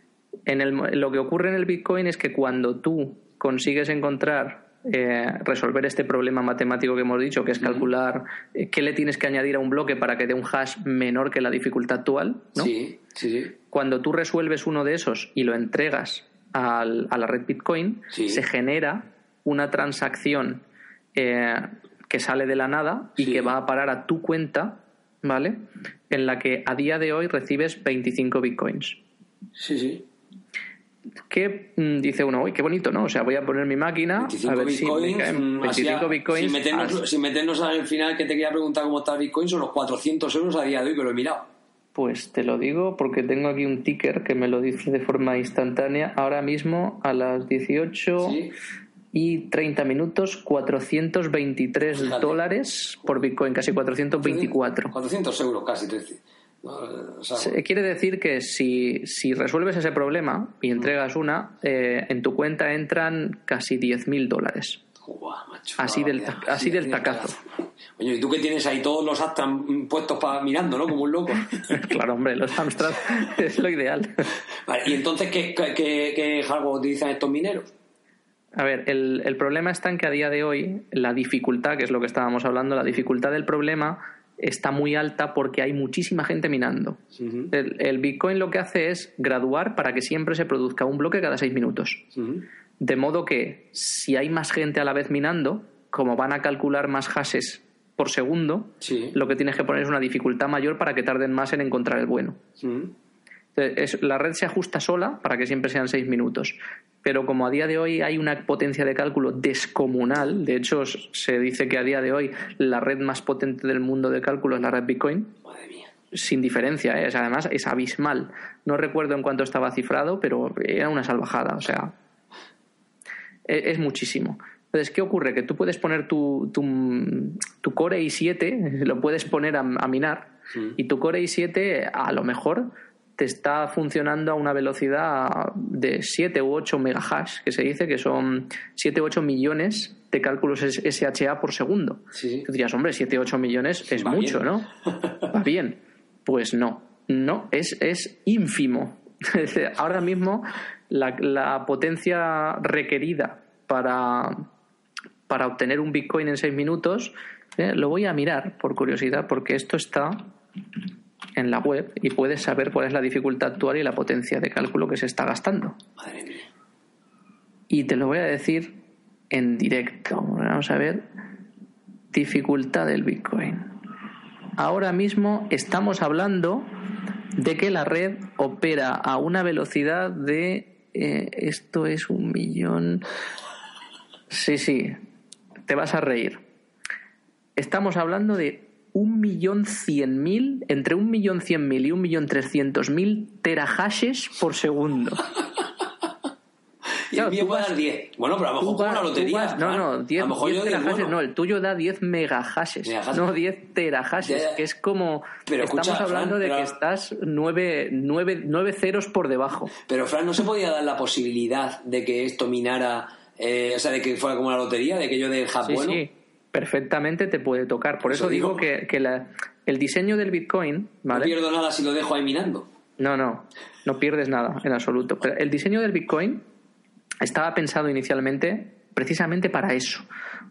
En el, lo que ocurre en el Bitcoin es que cuando tú consigues encontrar eh, resolver este problema matemático que hemos dicho, que es calcular eh, qué le tienes que añadir a un bloque para que dé un hash menor que la dificultad actual, ¿no? Sí, sí, sí. Cuando tú resuelves uno de esos y lo entregas a la red Bitcoin, se genera una transacción eh, que sale de la nada y que va a parar a tu cuenta, ¿vale? En la que a día de hoy recibes 25 Bitcoins. Sí, sí. Que mm, dice uno, uy, qué bonito, ¿no? O sea, voy a poner mi máquina a ver si me caen 25 bitcoins. Sin meternos, al final que te quería preguntar cómo está el bitcoin, son los 400 euros a día de hoy, que lo he mirado. Pues te lo digo porque tengo aquí un ticker que me lo dice de forma instantánea. Ahora mismo a las 18 y 30 minutos, 423 dólares por Bitcoin, casi 424. 400 euros casi, quiere decir que si, si, resuelves ese problema y entregas una, eh, en tu cuenta entran casi 10.000 dólares así del, así del tacazo. Oye, ¿y tú que tienes ahí todos los Amstrad puestos para mirando, ¿no? Como un loco. claro, hombre, los Amstrad es lo ideal. Vale, ¿y entonces qué, qué, qué hardware utilizan estos mineros? A ver, el, el problema está en que a día de hoy la dificultad, que es lo que estábamos hablando, la dificultad del problema está muy alta porque hay muchísima gente minando. el, el, Bitcoin lo que hace es graduar para que siempre se produzca un bloque cada seis minutos. De modo que si hay más gente a la vez minando, como van a calcular más hashes por segundo, lo que tienes que poner es una dificultad mayor para que tarden más en encontrar el bueno. La red se ajusta sola para que siempre sean seis minutos. Pero como a día de hoy hay una potencia de cálculo descomunal, de hecho se dice que a día de hoy la red más potente del mundo de cálculo es la red Bitcoin. Sin diferencia, ¿eh? además es abismal. No recuerdo en cuánto estaba cifrado, pero era una salvajada. O sea, es, muchísimo. Entonces, ¿qué ocurre? Que tú puedes poner tu, tu, Core i7, lo puedes poner a, minar, y tu Core i7 a lo mejor te está funcionando a una velocidad de 7 u 8 megahash, que se dice que son 7 u 8 millones de cálculos SHA por segundo. Sí. Tú dirías, hombre, 7 u 8 millones es mucho, ¿no? Va bien. Pues no, no, es, es ínfimo. Ahora mismo la, potencia requerida para, para obtener un Bitcoin en seis minutos, eh, lo voy a mirar por curiosidad, porque esto está en la web y puedes saber cuál es la dificultad actual y la potencia de cálculo que se está gastando. Madre mía. Y te lo voy a decir en directo. Vamos a ver. Dificultad del Bitcoin. Ahora mismo estamos hablando de que la red opera a una velocidad de eh, esto es un millón. Sí, sí, te vas a reír. Estamos hablando de un millón cien mil, entre un millón cien mil y un millón trescientos mil terahashes por segundo. Y el mío puede dar 10. Bueno, pero a lo mejor como una lotería. no, no, 10, terahashes, no, el tuyo da 10 megahashes, no 10 terahashes, que es como... Pero estamos hablando de que estás 9, 9, 9 ceros por debajo. Pero, Fran, ¿no se podía dar la posibilidad de que esto minara, eh, o sea, de que fuera como una lotería, de que yo de Japón? Sí, sí, perfectamente te puede tocar. Por eso, digo, que, que la, el diseño del Bitcoin... ¿vale? No pierdo nada si lo dejo ahí minando. No, no, no pierdes nada en absoluto. Pero el diseño del Bitcoin estaba pensado inicialmente precisamente para eso,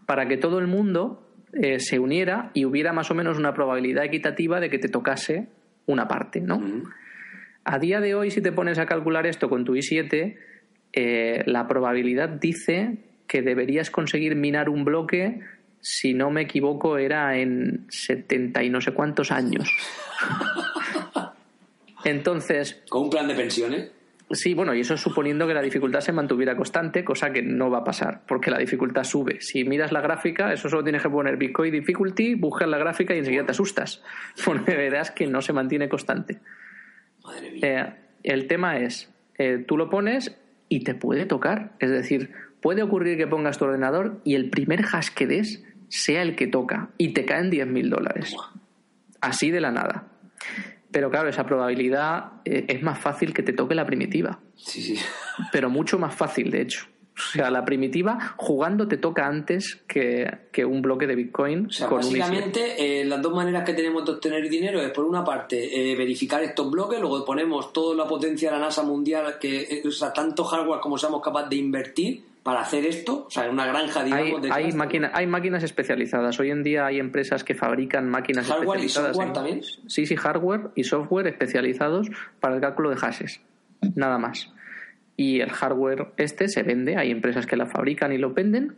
para que todo el mundo eh, se uniera y hubiera más o menos una probabilidad equitativa de que te tocase una parte, ¿no? A día de hoy, si te pones a calcular esto con tu i7, eh, la probabilidad dice que deberías conseguir minar un bloque, si no me equivoco, era en 70 y no sé cuántos años. Entonces. ¿Con un plan de pensiones? Sí, bueno, y eso suponiendo que la dificultad se mantuviera constante, cosa que no va a pasar, porque la dificultad sube. Si miras la gráfica, eso solo tienes que poner Bitcoin Difficulty, buscas la gráfica y enseguida te asustas, porque verás que no se mantiene constante. Madre mía. Eh, el tema es, eh, tú lo pones y te puede tocar. Es decir, puede ocurrir que pongas tu ordenador y el primer hash que des sea el que toca y te caen 10.000 dólares. Así de la nada. Pero claro, esa probabilidad eh, es más fácil que te toque la primitiva. Sí, sí. Pero mucho más fácil, de hecho. O sea, la primitiva jugando te toca antes que, que un bloque de Bitcoin. O sea, con un ICO. básicamente, eh, las dos maneras que tenemos de obtener dinero es, por una parte, eh, verificar estos bloques, luego ponemos toda la potencia de la NASA mundial, que, eh, o sea, tanto hardware como seamos capaces de invertir para hacer esto, o sea, en una granja, Hay, digamos, de hay, máquina- hay máquinas especializadas. Hoy en día hay empresas que fabrican máquinas ¿Hardware y especializadas. software en- también? Sí, sí, hardware y software especializados para el cálculo de hashes. Nada más. Y el hardware este se vende, hay empresas que la fabrican y lo venden.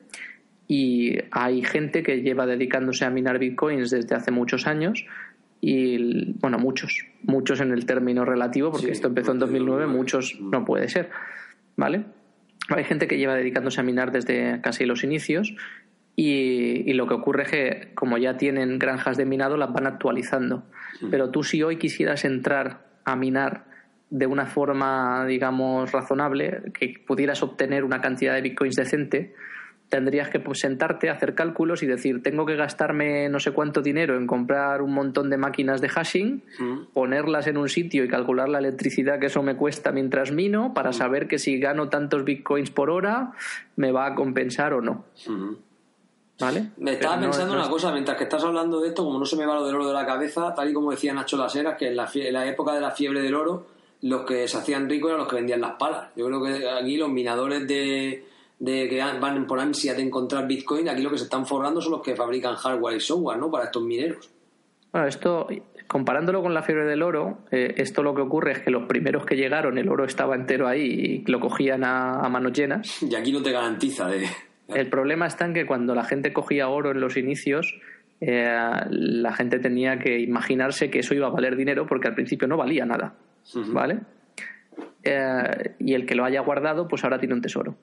Y hay gente que lleva dedicándose a minar bitcoins desde hace muchos años. Y bueno, muchos, muchos en el término relativo, porque Sí, esto empezó en 2009, muchos no puede ser. ¿Vale? Hay gente que lleva dedicándose a minar desde casi los inicios y, y lo que ocurre es que como ya tienen granjas de minado las van actualizando. Pero tú si hoy quisieras entrar a minar de una forma, digamos, razonable, que pudieras obtener una cantidad de bitcoins decente, tendrías que pues, sentarte, hacer cálculos y decir, tengo que gastarme no sé cuánto dinero en comprar un montón de máquinas de hashing, Mm. ponerlas en un sitio y calcular la electricidad que eso me cuesta mientras mino para saber que si gano tantos bitcoins por hora me va a compensar o no. Ujú. ¿Vale? Me estaba Pero pensando no una cosa, mientras que estás hablando de esto, como no se me va lo del oro de la cabeza, tal y como decía Nacho Las Heras, que en la, en la época de la fiebre del oro, los que se hacían ricos eran los que vendían las palas. Yo creo que aquí los minadores de, de que van por ansia de encontrar Bitcoin, aquí lo que se están forrando son los que fabrican hardware y software, ¿no? Para estos mineros. Bueno, esto, comparándolo con la fiebre del oro, eh, esto lo que ocurre es que los primeros que llegaron, el oro estaba entero ahí y lo cogían a, a manos llenas. Y aquí no te garantiza de... El problema está en que cuando la gente cogía oro en los inicios, eh, la gente tenía que imaginarse que eso iba a valer dinero porque al principio no valía nada. ¿Vale? Eh, y el que lo haya guardado, pues ahora tiene un tesoro.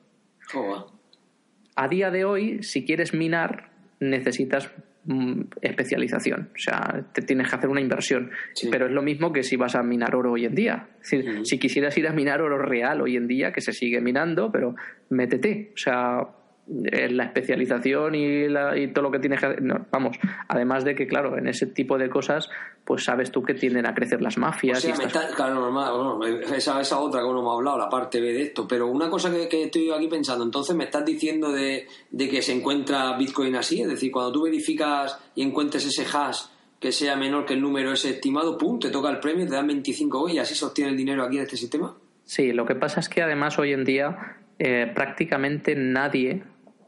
A día de hoy, si quieres minar, necesitas mm, especialización. O sea, te tienes que hacer una inversión. Sí. Pero es lo mismo que si vas a minar oro hoy en día. Ujú. si quisieras ir a minar oro real hoy en día, que se sigue minando, pero métete. O sea, la especialización y, la- y todo lo que tienes que hacer. no, vamos, además de que, claro, en ese tipo de cosas, pues sabes tú que tienden a crecer las O mafias. sea, y me estas está, claro, normal, esa, esa otra que uno me ha hablado, la parte B de esto. Pero una cosa que, que estoy aquí pensando, entonces me estás diciendo de, de que se encuentra Bitcoin así, es decir, cuando tú verificas y encuentres ese hash que sea menor que el número ese estimado, pum, te toca el premio, te dan 25 y así se obtiene el dinero aquí en este sistema. Sí, lo que pasa es que además hoy en día eh, prácticamente nadie,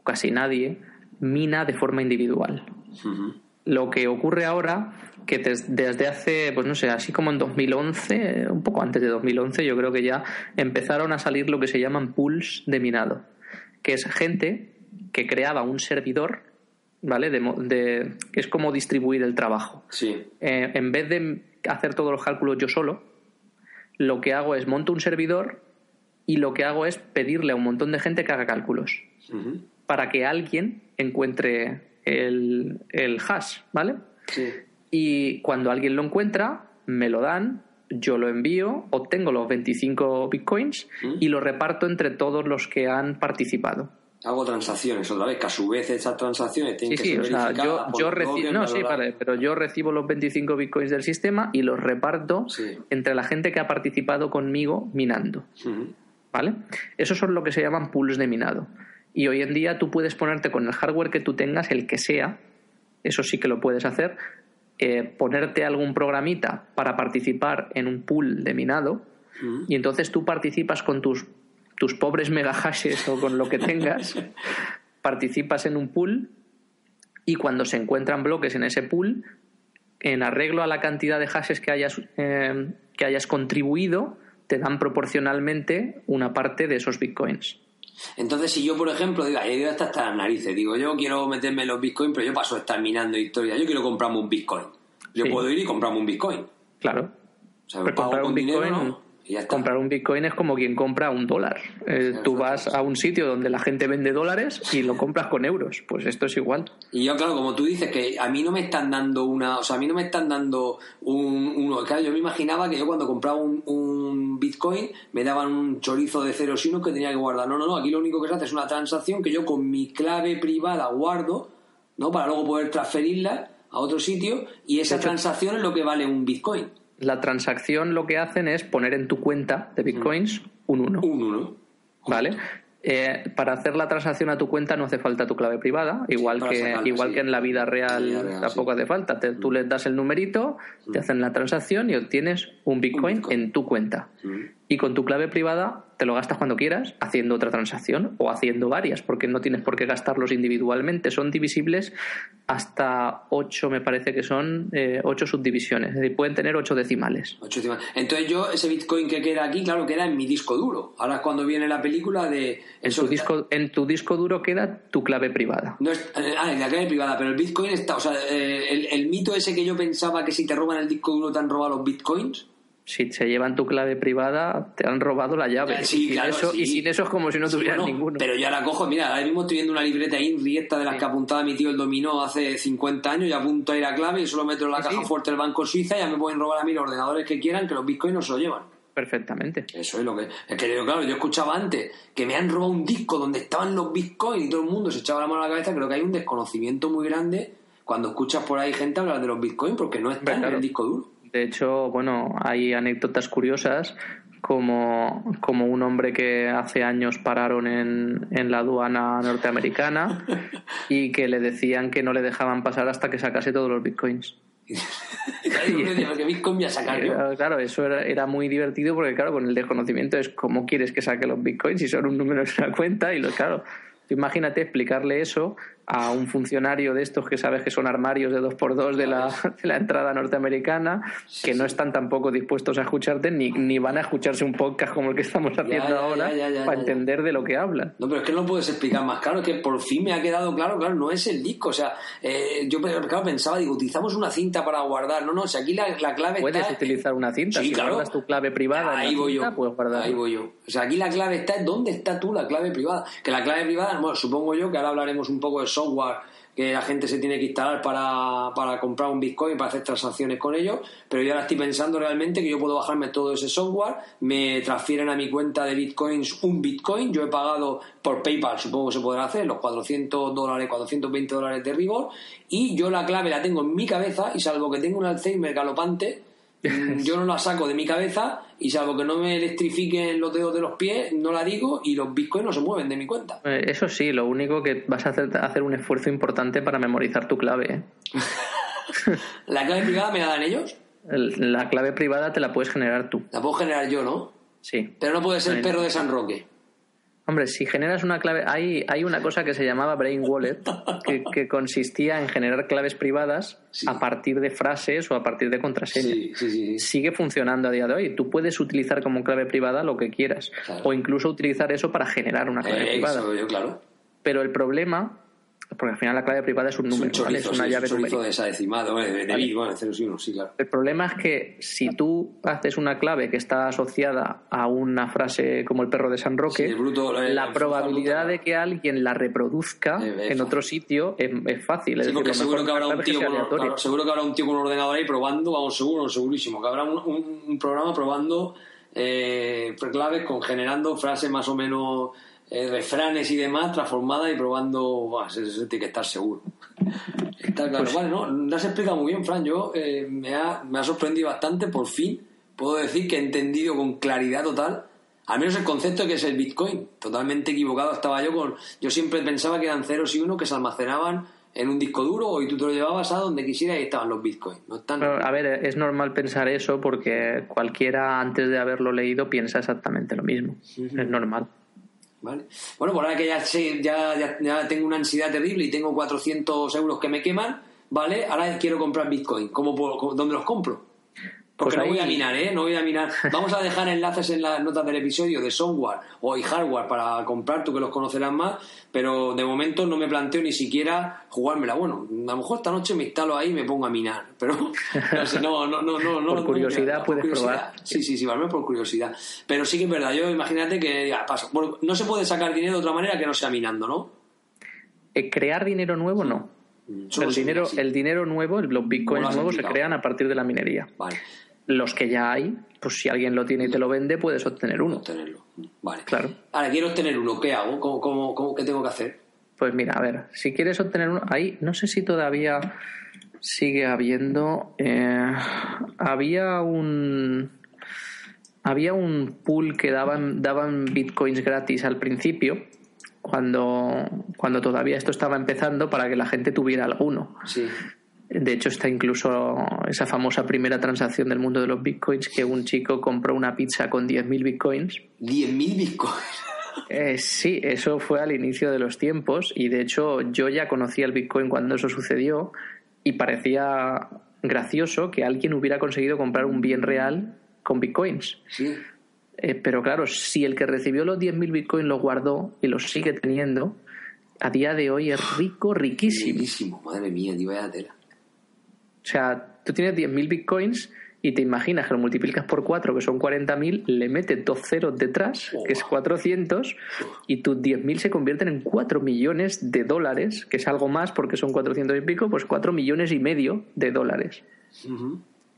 casi nadie, mina de forma individual. Lo que ocurre ahora, que des- desde hace, pues no sé, así como en 2011, eh, un poco antes de 2011, yo creo que ya empezaron a salir lo que se llaman pools de minado, que es gente que creaba un servidor, ¿vale? De, que es como distribuir el trabajo. Sí. Eh, en vez de hacer todos los cálculos yo solo, lo que hago es monto un servidor y lo que hago es pedirle a un montón de gente que haga cálculos. Para que alguien encuentre el, el hash, ¿vale? Sí. Y cuando alguien lo encuentra, me lo dan, yo lo envío, obtengo los 25 bitcoins ¿Mm? y lo reparto entre todos los que han participado. Hago transacciones otra vez, que a su vez esas transacciones Sí, tienen que sí, ser o sea, yo, recibo, no, sí, vale, pero yo recibo los 25 bitcoins del sistema y los reparto Sí. entre la gente que ha participado conmigo minando. ¿Vale? Esos son lo que se llaman pools de minado. Y hoy en día tú puedes ponerte con el hardware que tú tengas, el que sea, eso sí que lo puedes hacer, eh, ponerte algún programita para participar en un pool de minado Ujú. y entonces tú participas con tus, tus pobres megahashes o con lo que tengas participas en un pool y cuando se encuentran bloques en ese pool, en arreglo a la cantidad de hashes que hayas, eh, que hayas contribuido, te dan proporcionalmente una parte de esos bitcoins. Entonces, si yo, por ejemplo, digo, ido hasta, hasta las narices, digo, yo quiero meterme en los bitcoins, pero yo paso a estar minando historia, yo quiero comprarme un bitcoin. Yo puedo ir y comprarme un bitcoin. Claro. comprar un bitcoin, Comprar un Bitcoin es como quien compra un dólar. Eh, tú vas a un sitio donde la gente vende dólares y lo compras con euros. Pues esto es igual. Y yo, claro, como tú dices, que a mí no me están dando una. O sea, a mí no me están dando un. Uno, claro, yo me imaginaba que yo cuando compraba un, un Bitcoin me daban un chorizo de ceros y unos que tenía que guardar. No, no, no. Aquí lo único que se hace es una transacción que yo con mi clave privada guardo, ¿no? Para luego poder transferirla a otro sitio y esa transacción es lo que vale un Bitcoin la transacción lo que hacen es poner en tu cuenta de bitcoins un 1. Un 1. ¿Vale? Eh, para hacer la transacción a tu cuenta no hace falta tu clave privada, igual que igual que en la vida real, tampoco hace falta. tú les das el numerito, te hacen la transacción y obtienes un Bitcoin, en tu cuenta. Y con tu clave privada te lo gastas cuando quieras, haciendo otra transacción o haciendo varias, porque no tienes por qué gastarlos individualmente. Son divisibles hasta ocho, me parece que son eh, ocho subdivisiones, es decir, pueden tener ocho decimales. Ocho decimales. Entonces yo, ese Bitcoin que queda aquí, claro, queda en mi disco duro. Ahora es cuando viene la película de... En tu, disco, en tu disco duro queda tu clave privada. No es, eh, ah, la clave privada, pero el Bitcoin está... O sea, eh, el, el mito ese que yo pensaba que si te roban el disco duro te han robado los Bitcoins si se llevan tu clave privada, te han robado la llave. Sí, claro, eso, y sin eso es como si no tuvieras ninguno. Pero yo ahora cojo, mira, ahora mismo estoy viendo una libreta INRI esta de las que apuntaba mi tío el dominó hace 50 años y apunto ahí la clave y solo meto en la caja fuerte del Banco Suiza y ya me pueden robar a mí los ordenadores que quieran, que los bitcoins no se lo llevan. Perfectamente. Eso es lo que. Es que claro, yo escuchaba antes que me han robado un disco donde estaban los bitcoins y todo el mundo se echaba la mano a la cabeza. Creo que hay un desconocimiento muy grande cuando escuchas por ahí gente hablar de los bitcoins porque no están en el disco duro. De hecho, bueno, hay anécdotas curiosas como, como un hombre que hace años pararon en, en la aduana norteamericana y que le decían que no le dejaban pasar hasta que sacase todos los bitcoins. Claro, eso era, era, muy divertido porque, claro, con el desconocimiento es cómo quieres que saque los bitcoins si son un número en una cuenta y, lo, claro, imagínate explicarle eso a un funcionario de estos que sabes que son armarios de dos por dos de la, de la entrada norteamericana, que no están tampoco dispuestos a escucharte ni, ni van a escucharse un podcast como el que estamos haciendo ahora para entender de lo que hablan. No, pero es que no puedes explicar más claro, que por fin me ha quedado claro, claro, no es el disco, o sea, eh, yo claro, pensaba, digo, utilizamos una cinta para guardar, no, no, si aquí la, la clave Puedes utilizar una cinta, si claro. guardas tu clave privada ahí voy yo, puedes guardar. Ahí voy yo. O sea, aquí la clave está, ¿dónde está tú la clave privada? Que la clave privada, bueno, supongo yo que ahora hablaremos un poco de software que la gente se tiene que instalar para, para comprar un Bitcoin, para hacer transacciones con ellos, pero yo ahora estoy pensando realmente que yo puedo bajarme todo ese software, me transfieren a mi cuenta de Bitcoins un Bitcoin, yo he pagado por PayPal, supongo que se podrá hacer, los 400 dólares, 420 dólares de rigor, y yo la clave la tengo en mi cabeza, y salvo que tengo un Alzheimer galopante, yo no la saco de mi cabeza y salvo que no me electrifiquen los dedos de los pies, no la digo y los bitcoins no se mueven de mi cuenta. Eh, eso sí, lo único que vas a hacer, hacer un esfuerzo importante para memorizar tu clave. ¿eh? ¿La clave privada me la dan ellos? La clave privada te la puedes generar tú. La puedo generar yo, ¿no? Sí. Pero no puede ser el perro de San Roque. Hombre, si generas una clave, hay, hay una cosa que se llamaba Brain Wallet, que, consistía en generar claves privadas a partir de frases o a partir de contraseñas. Sigue funcionando a día de hoy. Tú puedes utilizar como clave privada lo que quieras, o incluso utilizar eso para generar una clave eh, privada. claro. Pero el problema porque al final la clave privada es un número, es, una llave numérica. El problema es que si tú haces una clave que está asociada a una frase como el perro de San Roque, la probabilidad de que alguien la reproduzca en otro sitio es, fácil. seguro que, habrá un tío con, seguro que habrá un tío con un ordenador ahí probando, vamos, seguro, segurísimo, que habrá un, programa probando eh, claves con generando frases más o menos eh, refranes y demás transformadas y probando, eso, tiene que estar seguro. Está claro, pues vale, ¿no? Lo has explicado muy bien, Fran. Yo eh, me, ha, me ha sorprendido bastante, por fin. Puedo decir que he entendido con claridad total al menos el concepto que es el Bitcoin. Totalmente equivocado estaba yo con. Yo siempre pensaba que eran ceros y unos que se almacenaban en un disco duro y tú te lo llevabas a donde quisieras y estaban los bitcoins. No están... a ver, es normal pensar eso porque cualquiera antes de haberlo leído piensa exactamente lo mismo. Es normal. Vale. Bueno, por ahora que ya, sé, ya, ya, ya tengo una ansiedad terrible y tengo 400 euros que me queman, ¿vale? Ahora quiero comprar Bitcoin. ¿Cómo, puedo- ¿Dónde los compro? Porque Pues no voy a minar, ¿eh? No voy a minar. Vamos a dejar enlaces en las notas del episodio de software o y hardware para comprar, tú que los conocerás más, pero de momento no me planteo ni siquiera jugármela. Bueno, a lo mejor esta noche me instalo ahí y me pongo a minar, pero no, no, no, no, no, no- Por curiosidad no, puedes curiosidad. probar. Sí, sí, sí, al menos por curiosidad. Pero sí que es verdad, yo imagínate que ya paso. Bueno, no se puede sacar dinero de otra manera que no sea minando, ¿no? Eh, crear dinero nuevo no. Solo El dinero, el dinero nuevo, los ¿Cómo lo bitcoins nuevos se crean a partir de la minería. Vale, Los que ya hay, pues si alguien lo tiene y te lo vende, puedes obtener uno. obtenerlo. Vale. Claro. Ahora, quiero obtener uno, ¿qué hago? ¿Cómo, cómo, cómo- qué tengo que hacer? Pues mira, a ver, si quieres obtener uno, ahí no sé si todavía sigue habiendo. eh, había un. Había un pool que daban, daban bitcoins gratis al principio, cuando, cuando todavía esto estaba empezando, para que la gente tuviera alguno. Sí. De hecho, está incluso esa famosa primera transacción del mundo de los bitcoins, que un chico compró una pizza con 10.000 bitcoins 10.000 bitcoins. eh, sí, eso fue al inicio de los tiempos y de hecho yo ya conocía el Bitcoin cuando eso sucedió y parecía gracioso que alguien hubiera conseguido comprar un bien real con Bitcoins. Sí. Eh, pero claro, si el que recibió los 10.000 Bitcoins los guardó y los sigue teniendo, a día de hoy es rico, riquísimo. Buenísimo, madre mía, tío, vaya tela. O sea, tú tienes 10.000 Bitcoins y te imaginas que lo multiplicas por 4, que son 40.000, le metes dos ceros detrás, que es 400, y tus 10.000 se convierten en 4 millones de dólares, que es algo más porque son 400 y pico, pues 4 millones y medio de dólares. Que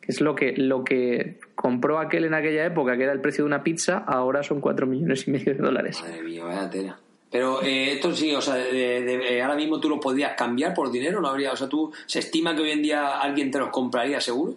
es lo que, lo que compró aquel en aquella época, que era el precio de una pizza, ahora son 4 millones y medio de dólares. Madre mía, vaya tela. Pero eh, esto sí, o sea, de- de- ahora mismo tú los podrías cambiar por dinero, ¿no habría? O sea, tú, ¿se estima que hoy en día alguien te los compraría seguro?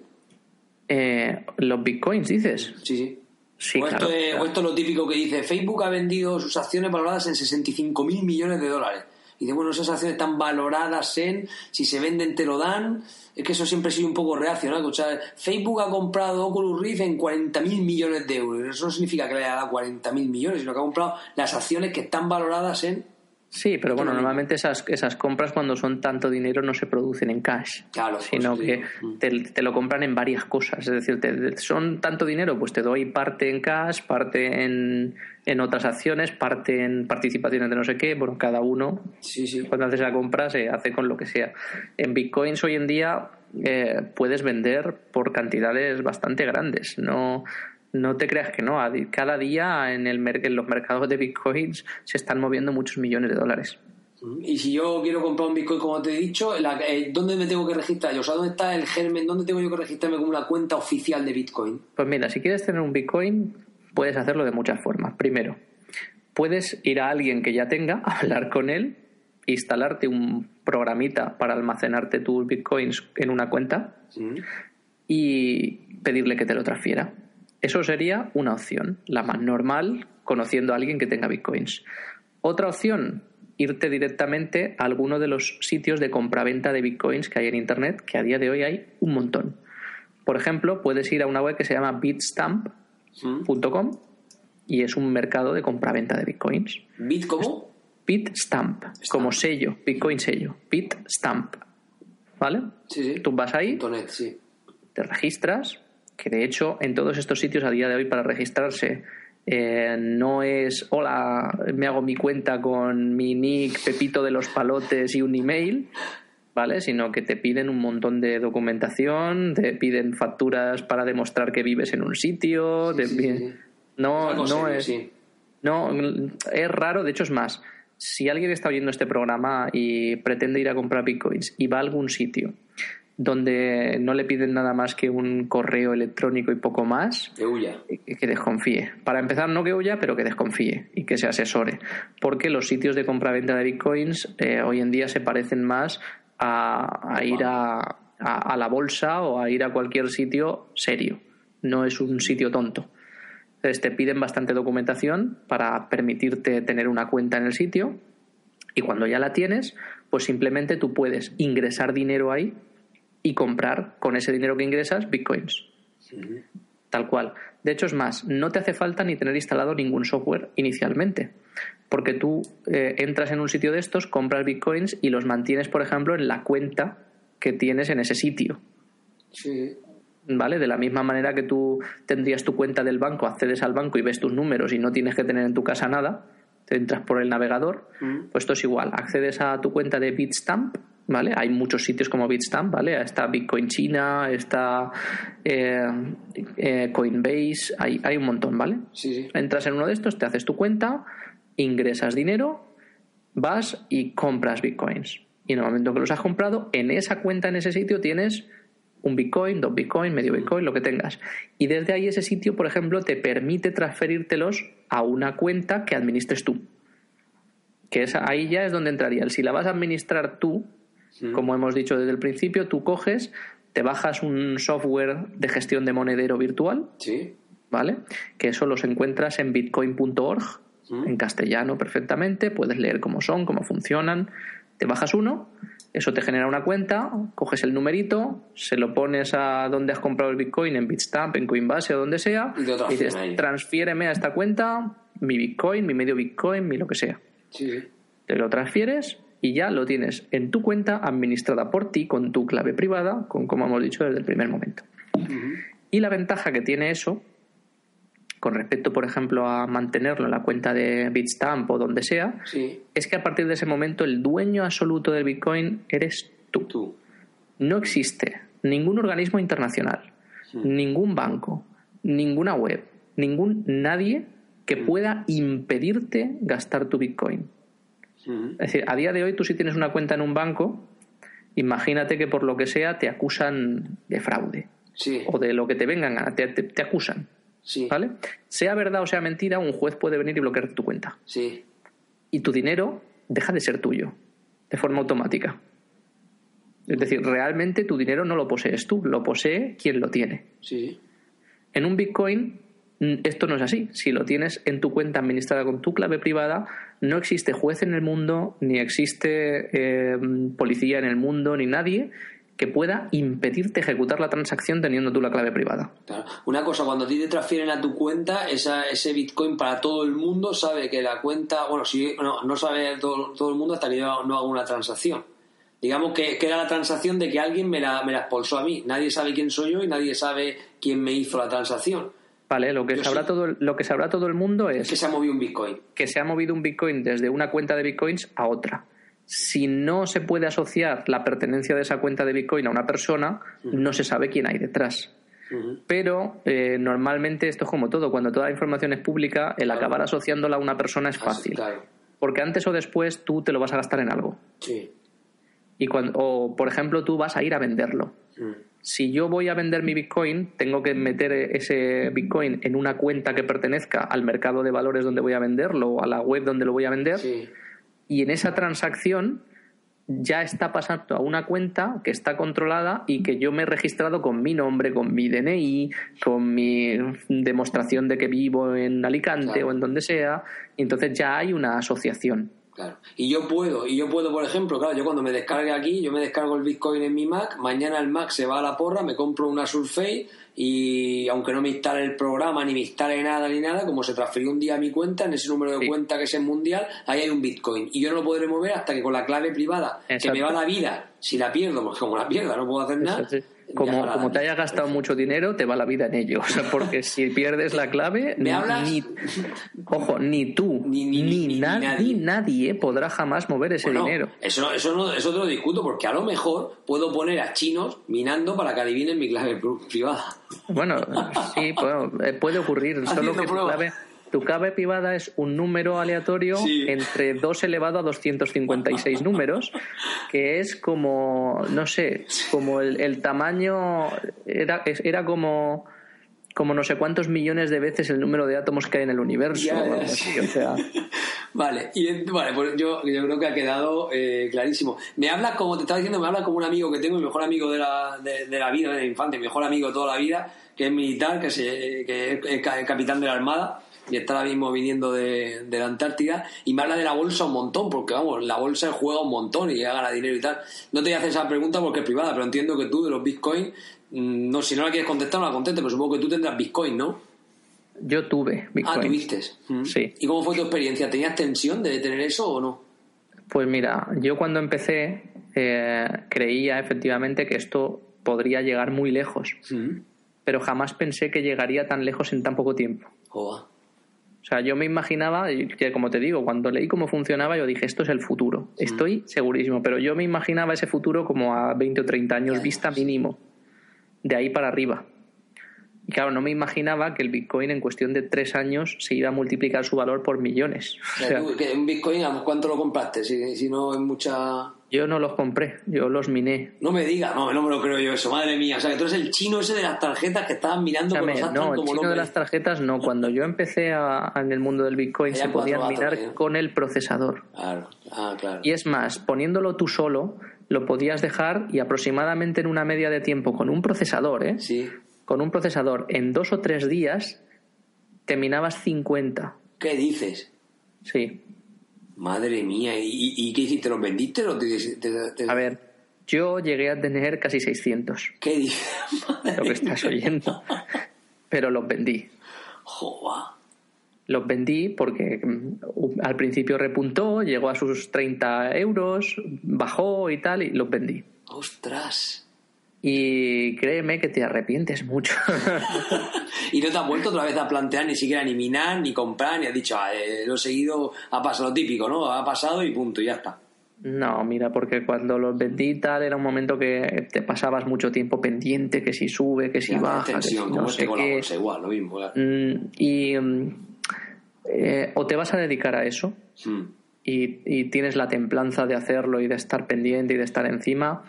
Eh, los Bitcoins, dices. Sí, sí. Sí, o, esto claro, es, claro. o esto es lo típico que dice, Facebook ha vendido sus acciones valoradas en 65 mil millones de dólares. Y dice, bueno, esas acciones están valoradas en, si se venden te lo dan. Es que eso siempre ha sido un poco reacio, ¿no? O sea, Facebook ha comprado Oculus Rift en 40 mil millones de euros. Eso no significa que le haya dado 40 mil millones, sino que ha comprado las acciones que están valoradas en... Sí, pero bueno, normalmente esas, esas compras cuando son tanto dinero no se producen en cash, Claro, sino que. Mm. te, te lo compran en varias cosas. Es decir, te- te- son tanto dinero, pues te doy parte en cash, parte en, en otras acciones, parte en participaciones de no sé qué. Bueno, cada uno, Sí, sí. cuando haces la compra, se hace con lo que sea. En bitcoins hoy en día eh, puedes vender por cantidades bastante grandes. No, no te creas que no. Cada día en, el en los mercados de bitcoins se están moviendo muchos millones de dólares. Y si yo quiero comprar un Bitcoin, como te he dicho, eh, ¿dónde me tengo que registrar yo? O sea, ¿dónde está el germen? ¿Dónde tengo yo que registrarme como una cuenta oficial de Bitcoin? Pues mira, si quieres tener un Bitcoin, puedes hacerlo de muchas formas. Primero, puedes ir a alguien que ya tenga, hablar con él, instalarte un programita para almacenarte tus Bitcoins en una cuenta Mm. y pedirle que te lo transfiera. Eso sería una opción, la más normal, conociendo a alguien que tenga Bitcoins. Otra opción, irte directamente a alguno de los sitios de compraventa de Bitcoins que hay en Internet, que a día de hoy hay un montón. Por ejemplo, puedes ir a una web que se llama bitstamp.com y es un mercado de compraventa de Bitcoins. ¿Bit cómo? Bitstamp, como sello, Bitcoin sello, Bitstamp. ¿Vale? Sí, sí. Tú vas ahí, sí. te registras, que de hecho en todos estos sitios a día de hoy para registrarse eh, no es hola, me hago mi cuenta con mi nick Pepito de los Palotes y un email, ¿vale? Sino que te piden un montón de documentación, te piden facturas para demostrar que vives en un sitio, te sí, piden- sí. no, Algo no serio, es sí. no, es raro, de hecho es más. Si alguien está oyendo este programa y pretende ir a comprar bitcoins y va a algún sitio donde no le piden nada más que un correo electrónico y poco más, Que huya. que desconfíe. Para empezar, no que huya, pero que desconfíe y que se asesore. Porque los sitios de compra-venta de bitcoins eh, hoy en día se parecen más a, a ir a, a- a la bolsa o a ir a cualquier sitio serio. No es un sitio tonto. Entonces te piden bastante documentación para permitirte tener una cuenta en el sitio y cuando ya la tienes, pues simplemente tú puedes ingresar dinero ahí y comprar con ese dinero que ingresas bitcoins. Tal cual. De hecho, es más, no te hace falta ni tener instalado ningún software inicialmente. Porque tú eh, entras en un sitio de estos, compras bitcoins y los mantienes, por ejemplo, en la cuenta que tienes en ese sitio. Sí. ¿Vale? De la misma manera que tú tendrías tu cuenta del banco, accedes al banco y ves tus números y no tienes que tener en tu casa nada, te entras por el navegador, Mm. pues esto es igual. Accedes a tu cuenta de Bitstamp, ¿vale? Hay muchos sitios como Bitstamp, ¿vale? Está Bitcoin China, está eh, eh, Coinbase, hay, hay un montón, ¿vale? Sí, sí. Entras en uno de estos, te haces tu cuenta, ingresas dinero, vas y compras bitcoins. Y en el momento que los has comprado, en esa cuenta, en ese sitio, tienes un bitcoin, dos bitcoin, medio bitcoin, lo que tengas. Y desde ahí ese sitio, por ejemplo, te permite transferírtelos a una cuenta que administres tú. Que es, ahí ya es donde entraría. Si la vas a administrar tú, como hemos dicho desde el principio, tú coges, te bajas un software de gestión de monedero virtual, Sí. ¿vale? Que eso los encuentras en bitcoin.org, en castellano perfectamente, puedes leer cómo son, cómo funcionan, te bajas uno, eso te genera una cuenta, coges el numerito, se lo pones a donde has comprado el bitcoin, en Bitstamp, en Coinbase o donde sea, Y dices, transfiéreme a esta cuenta mi bitcoin, mi medio bitcoin, mi lo que sea. Sí. Te lo transfieres y ya lo tienes en tu cuenta administrada por ti con tu clave privada, con como hemos dicho desde el primer momento. Y la ventaja que tiene eso, con respecto, por ejemplo, a mantenerlo en la cuenta de Bitstamp o donde sea, Sí. es que a partir de ese momento el dueño absoluto del Bitcoin eres tú. Tú. No existe ningún organismo internacional, ningún banco, ninguna web, ningún nadie que pueda impedirte gastar tu Bitcoin. Es decir, a día de hoy tú si tienes una cuenta en un banco, imagínate que por lo que sea te acusan de fraude Sí. o de lo que te vengan, a- te, te- te acusan, Sí. ¿vale? Sea verdad o sea mentira, un juez puede venir y bloquear tu cuenta. Sí. Y tu dinero deja de ser tuyo, de forma automática. Es decir, realmente tu dinero no lo posees tú, lo posee quien lo tiene. Sí. En un Bitcoin mm, esto no es así. Si lo tienes en tu cuenta administrada con tu clave privada, no existe juez en el mundo, ni existe eh, policía en el mundo, ni nadie que pueda impedirte ejecutar la transacción teniendo tú la clave privada. Claro. Una cosa, cuando a ti te transfieren a tu cuenta, esa, ese Bitcoin para todo el mundo sabe que la cuenta, bueno, si no, no sabe todo, todo el mundo hasta que yo no haga una transacción. Digamos que, que era la transacción de que alguien me la, me la expulsó a mí. Nadie sabe quién soy yo y nadie sabe quién me hizo la transacción. Vale, lo que, Yo sabrá sí. todo, lo que sabrá todo el mundo es Que se ha movido un Bitcoin. que se ha movido un Bitcoin desde una cuenta de Bitcoins a otra. Si no se puede asociar la pertenencia de esa cuenta de Bitcoin a una persona, no se sabe quién hay detrás. Pero eh, normalmente esto es como todo, cuando toda la información es pública, el Claro. acabar asociándola a una persona es fácil. claro. Porque antes o después tú te lo vas a gastar en algo. Sí. Y cuando, o, por ejemplo, tú vas a ir a venderlo. Si yo voy a vender mi Bitcoin, tengo que meter ese Bitcoin en una cuenta que pertenezca al mercado de valores donde voy a venderlo o a la web donde lo voy a vender. Sí. y en esa transacción ya está pasando a una cuenta que está controlada y que yo me he registrado con mi nombre, con mi DNI, con mi demostración de que vivo en Alicante Claro. o en donde sea, y entonces ya hay una asociación. Claro. Y yo puedo, y yo puedo, por ejemplo, claro, yo cuando me descargue aquí, yo me descargo el Bitcoin en mi Mac, mañana el Mac se va a la porra, me compro una Surface y aunque no me instale el programa, ni me instale nada, ni nada, como se transfirió un día a mi cuenta, en ese número de Sí. cuenta que es en mundial, ahí hay un Bitcoin. Y yo no lo podré mover hasta que con la clave privada, que me va la vida, si la pierdo, porque como la pierda no puedo hacer nada. Como, como la- te hayas gastado mucho dinero, te va la vida en ello. O sea, porque si pierdes la clave, ¿Me hablas? ni, ojo, ni tú, Ni- ni- ni- ni nadie, nadie. nadie podrá jamás mover ese Bueno, dinero. Eso, eso, no, eso te lo discuto, porque a lo mejor puedo poner a chinos minando para que adivinen mi clave pr- privada. Bueno, sí, bueno, eh, puede ocurrir. Solo que tu clave, tu clave privada es un número aleatorio Sí. entre 2 elevado a 256 números, que es como, no sé, como el, el tamaño, era, era como, como no sé cuántos millones de veces el número de átomos que hay en el universo. Ya, o ya, algo sí. así, o sea, Vale, y vale, pues yo, yo creo que ha quedado eh, clarísimo. Me habla, como te estaba diciendo, me habla como un amigo que tengo, mi mejor amigo de la, de, de la vida, de la infancia, mi mejor amigo de toda la vida, que es militar, que, se, que es, es ca- capitán de la Armada y está ahora mismo viniendo de, de la Antártida y me habla de la bolsa un montón, porque vamos, la bolsa juega un montón y ya gana dinero y tal. No te voy a hacer esa pregunta porque es privada, pero entiendo que tú de los bitcoins Mm, No, si no la quieres contestar, no la conteste, pero supongo que tú tendrás Bitcoin, ¿no? Yo tuve Bitcoin. Ah, tuviste. Mm. Sí. ¿Y cómo fue tu experiencia? ¿Tenías tensión de tener eso o no? Pues mira, yo cuando empecé eh, creía efectivamente que esto podría llegar muy lejos, Mm. pero jamás pensé que llegaría tan lejos en tan poco tiempo. Joder. O sea, yo me imaginaba, que como te digo, cuando leí cómo funcionaba, yo dije, esto es el futuro. Estoy segurísimo, pero yo me imaginaba ese futuro como a 20 o 30 años Años. vista mínimo, de ahí para arriba. Y claro, no me imaginaba que el Bitcoin en cuestión de tres años se iba a multiplicar su valor por millones. O O sea, un Bitcoin, ¿a ¿cuánto lo compraste? Si, si no es mucha... yo no los compré, yo los miné. No me digas, no, no me lo creo yo eso, madre mía. O sea, que tú eres el chino ese de las tarjetas que estaban mirando con los no, el como chino de las tarjetas no. Cuando yo empecé a- en el mundo del Bitcoin se podían minar ¿no? con el procesador. Claro, ah, claro. Y es más, poniéndolo tú solo, lo podías dejar y aproximadamente en una media de tiempo con un procesador, ¿eh? Sí. Con un procesador, en dos o tres días te minabas 50. ¿Qué dices? Sí. Madre mía, ¿y, y, qué hiciste? ¿Los vendiste? ¿Los te- te- te- A ver, yo llegué a tener casi 600, ¿Qué dices? lo que estás oyendo. Pero los vendí. Joder. Los vendí porque mm, al principio repuntó, llegó a sus 30 euros, bajó y tal, y los vendí. Ostras. Y créeme que te arrepientes mucho. Y no te has vuelto otra vez a plantear ni siquiera ni minar, ni comprar, ni has dicho, ah, eh, lo he seguido, ha pasado lo típico, ¿no? Ha pasado y punto, y ya está. no, mira, porque cuando los vendí tal era un momento que te pasabas mucho tiempo pendiente, que si sube, que si Ya, baja, que tensión, si como no este sé qué. bolsa, igual, lo mismo. Mm, Y mm, eh, o te vas a dedicar a eso Mm. y, y tienes la templanza de hacerlo y de estar pendiente y de estar encima,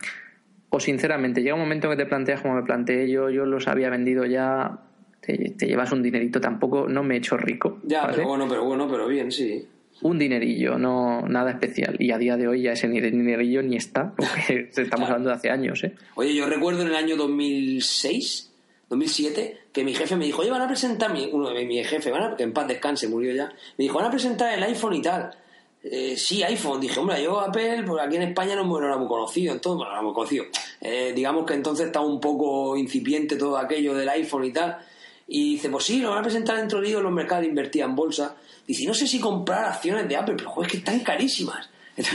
o sinceramente llega un momento que te planteas como me planteé yo, yo los había vendido ya, te, te llevas un dinerito, tampoco no me he hecho rico. Ya, ¿vale? pero bueno, pero bueno, pero bien, sí. Un dinerillo, no nada especial. Y a día de hoy ya ese dinerillo ni está, porque estamos hablando de hace años, ¿eh? Oye, yo recuerdo en el año 2006, 2007, que mi jefe me dijo, oye, van a presentar, mi, uno de mi jefe, van a, que en paz descanse, murió ya, me dijo, van a presentar el iPhone y tal. Eh, sí, iPhone. Dije, hombre, yo Apple, pues aquí en España no, no era muy conocido, entonces, bueno, no era muy conocido. Eh, digamos que entonces estaba un poco incipiente todo aquello del iPhone y tal. Y dice, pues sí, lo van a presentar dentro de ellos los mercados de invertida en bolsa. Dice, no sé si comprar acciones de Apple, pero joder, es que están carísimas.